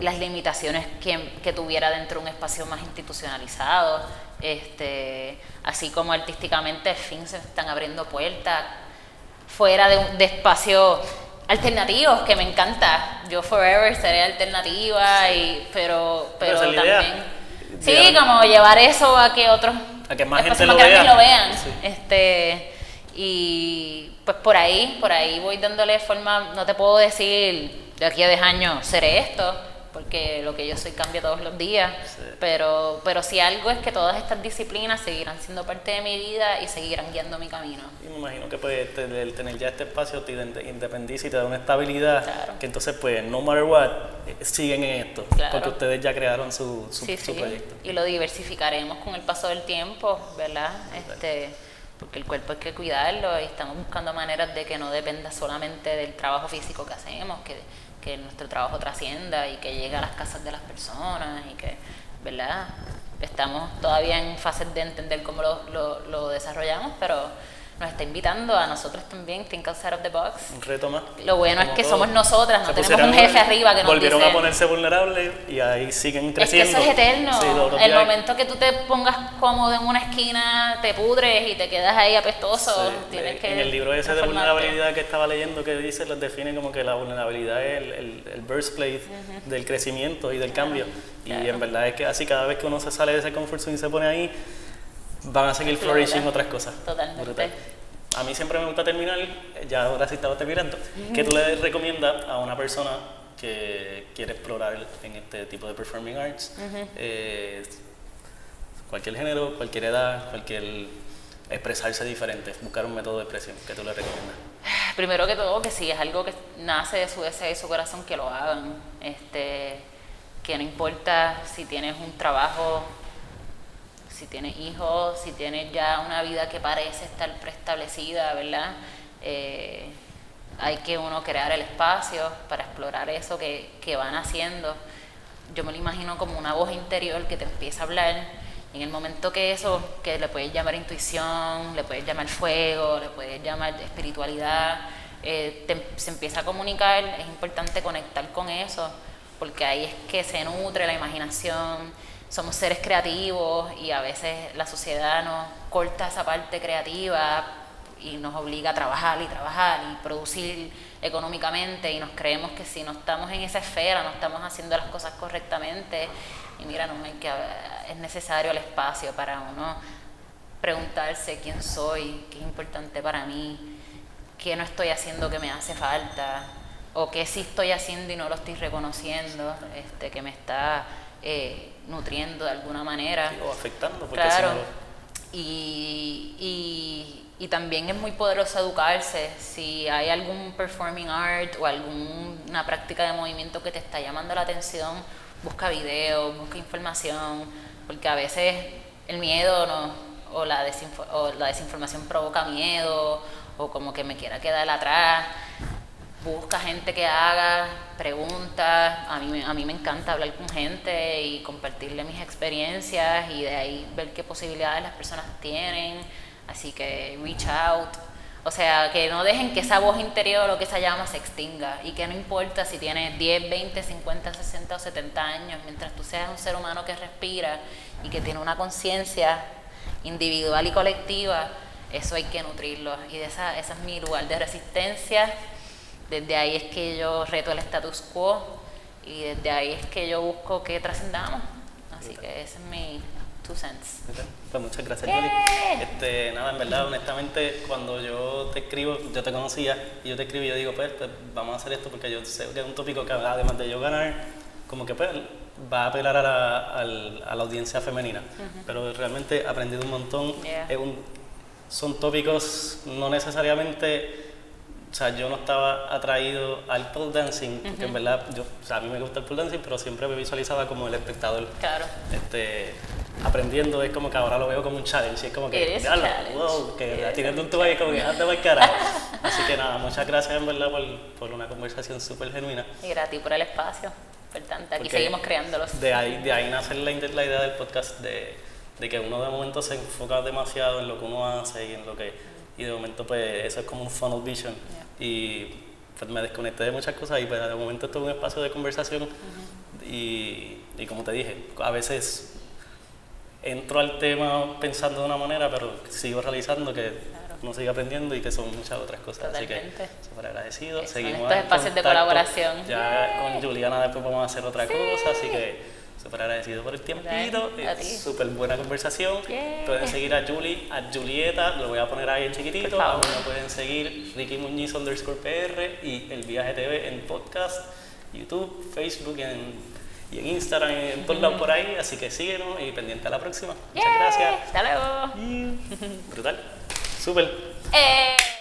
las limitaciones que, que, tuviera dentro de un espacio más institucionalizado. Este, así como artísticamente, fin se están abriendo puertas fuera de, un, de espacios alternativos que me encanta. Yo forever seré alternativa, y, pero, pero, también... sí, como llevar eso a que otros... A que más gente lo, vean. Este, y pues por ahí, por ahí voy dándole forma, no te puedo decir de aquí a 10 años seré esto, porque lo que yo soy cambia todos los días, pero, pero si algo es que todas estas disciplinas seguirán siendo parte de mi vida y seguirán guiando mi camino. Y me imagino que pues, el tener ya este espacio te independiza y te da una estabilidad, que entonces pues no matter what, eh, siguen en esto, porque ustedes ya crearon su, su, proyecto. Y lo diversificaremos con el paso del tiempo, ¿verdad? Este, porque el cuerpo hay que cuidarlo y estamos buscando maneras de que no dependa solamente del trabajo físico que hacemos, que que nuestro trabajo trascienda y que llegue a las casas de las personas y que, ¿verdad? Estamos todavía en fases de entender cómo lo, lo, lo desarrollamos, pero nos está invitando a nosotros también, Think Outside of the Box. Un reto más. Lo bueno es que somos nosotras, no tenemos un jefe arriba que nos Volvieron a ponerse vulnerables y ahí siguen creciendo. Es que eso es eterno. el momento que tú te pongas cómodo en una esquina, te pudres y te quedas ahí apestoso. Tienes que en el libro ese de vulnerabilidad que estaba leyendo que dice, los define como que la vulnerabilidad es el, el, el birthplace del crecimiento y del cambio. Y en verdad es que así cada vez que uno se sale de ese comfort zone y se pone ahí, van a seguir flourishing otras cosas. Totalmente. A mí siempre me gusta terminar, ya ahora sí estaba terminando, ¿qué tú le recomiendas a una persona que quiere explorar en este tipo de performing arts? Eh, cualquier género, cualquier edad, cualquier expresarse diferente, buscar un método de expresión, ¿qué tú le recomiendas? Primero que todo, que si es algo que nace de su deseo y su corazón, que lo hagan. Este, que no importa si tienes un trabajo si tienes hijos, si tienes ya una vida que parece estar preestablecida, ¿verdad? Eh, hay que uno crear el espacio para explorar eso que, que van haciendo. Yo me lo imagino como una voz interior que te empieza a hablar. En el momento que eso, que le puedes llamar intuición, le puedes llamar fuego, le puedes llamar espiritualidad, eh, se empieza a comunicar, es importante conectar con eso, porque ahí es que se nutre la imaginación, somos seres creativos y a veces la sociedad nos corta esa parte creativa y nos obliga a trabajar y trabajar y producir económicamente y nos creemos que si no estamos en esa esfera, no estamos haciendo las cosas correctamente, y mira, no, que es necesario el espacio para uno preguntarse quién soy, qué es importante para mí, qué no estoy haciendo que me hace falta, o qué sí estoy haciendo y no lo estoy reconociendo, este, que me está eh, nutriendo de alguna manera. o afectando, porque claro. y, y, y, también es muy poderoso educarse. Si hay algún performing art o alguna práctica de movimiento que te está llamando la atención, busca videos, busca información, porque a veces el miedo no, o, la o la desinformación provoca miedo o como que me quiera quedar atrás busca gente que haga, pregunta, a mí, a mí me encanta hablar con gente y compartirle mis experiencias y de ahí ver qué posibilidades las personas tienen, así que reach out, o sea, que no dejen que esa voz interior o que esa llama se extinga. Y que no importa si tienes 10, 20, 50, 60 o 70 años, mientras tú seas un ser humano que respira y que tiene una conciencia individual y colectiva, eso hay que nutrirlo. Y de esa, es mi lugar de resistencia desde ahí es que yo reto el status quo y desde ahí es que yo busco que trascendamos. Así que ese es mi two cents. Pues muchas gracias, Este, nada, en verdad, honestamente, cuando yo te escribo, yo te conocía y yo te escribo y yo digo, pues, pues, vamos a hacer esto porque yo sé que es un tópico que además de yo ganar, como que pues va a apelar a la, a la audiencia femenina. Pero realmente he aprendido un montón. Es un, son tópicos no necesariamente o sea, yo no estaba atraído al pole dancing, porque en verdad, yo, o sea, a mí me gusta el pole dancing, pero siempre me visualizaba como el espectador. Claro. Este, aprendiendo, es como que ahora lo veo como un challenge, y es como que, wow, que teniendo un ahí como que hazte mal carajo. (laughs) Así que nada, muchas gracias en verdad por, por una conversación súper genuina. Y gratis por el espacio, importante, aquí seguimos creándolos. De ahí, de ahí nace la, la idea del podcast de, de que uno de momento se enfoca demasiado en lo que uno hace y en lo que y de momento pues eso es como un funnel vision y pues me desconecté de muchas cosas y pues de momento tuve un espacio de conversación y, y, como te dije, a veces entro al tema pensando de una manera pero sigo realizando que uno sigue aprendiendo y que son muchas otras cosas. Así que súper agradecido. Seguimos estos espacios de colaboración. Ya con Juliana después vamos a hacer otra cosa, así que súper agradecido por el tiempito. Súper buena conversación. Pueden seguir a Julie, a Julieta, lo voy a poner ahí en chiquitito. A mí pueden seguir Ricky Muñiz underscore PR y El Viaje TV en podcast, YouTube, Facebook y en Instagram y en todos lados por ahí. Así que síguenos y pendiente a la próxima. Muchas gracias. Hasta luego. (laughs) Brutal. Súper. Eh.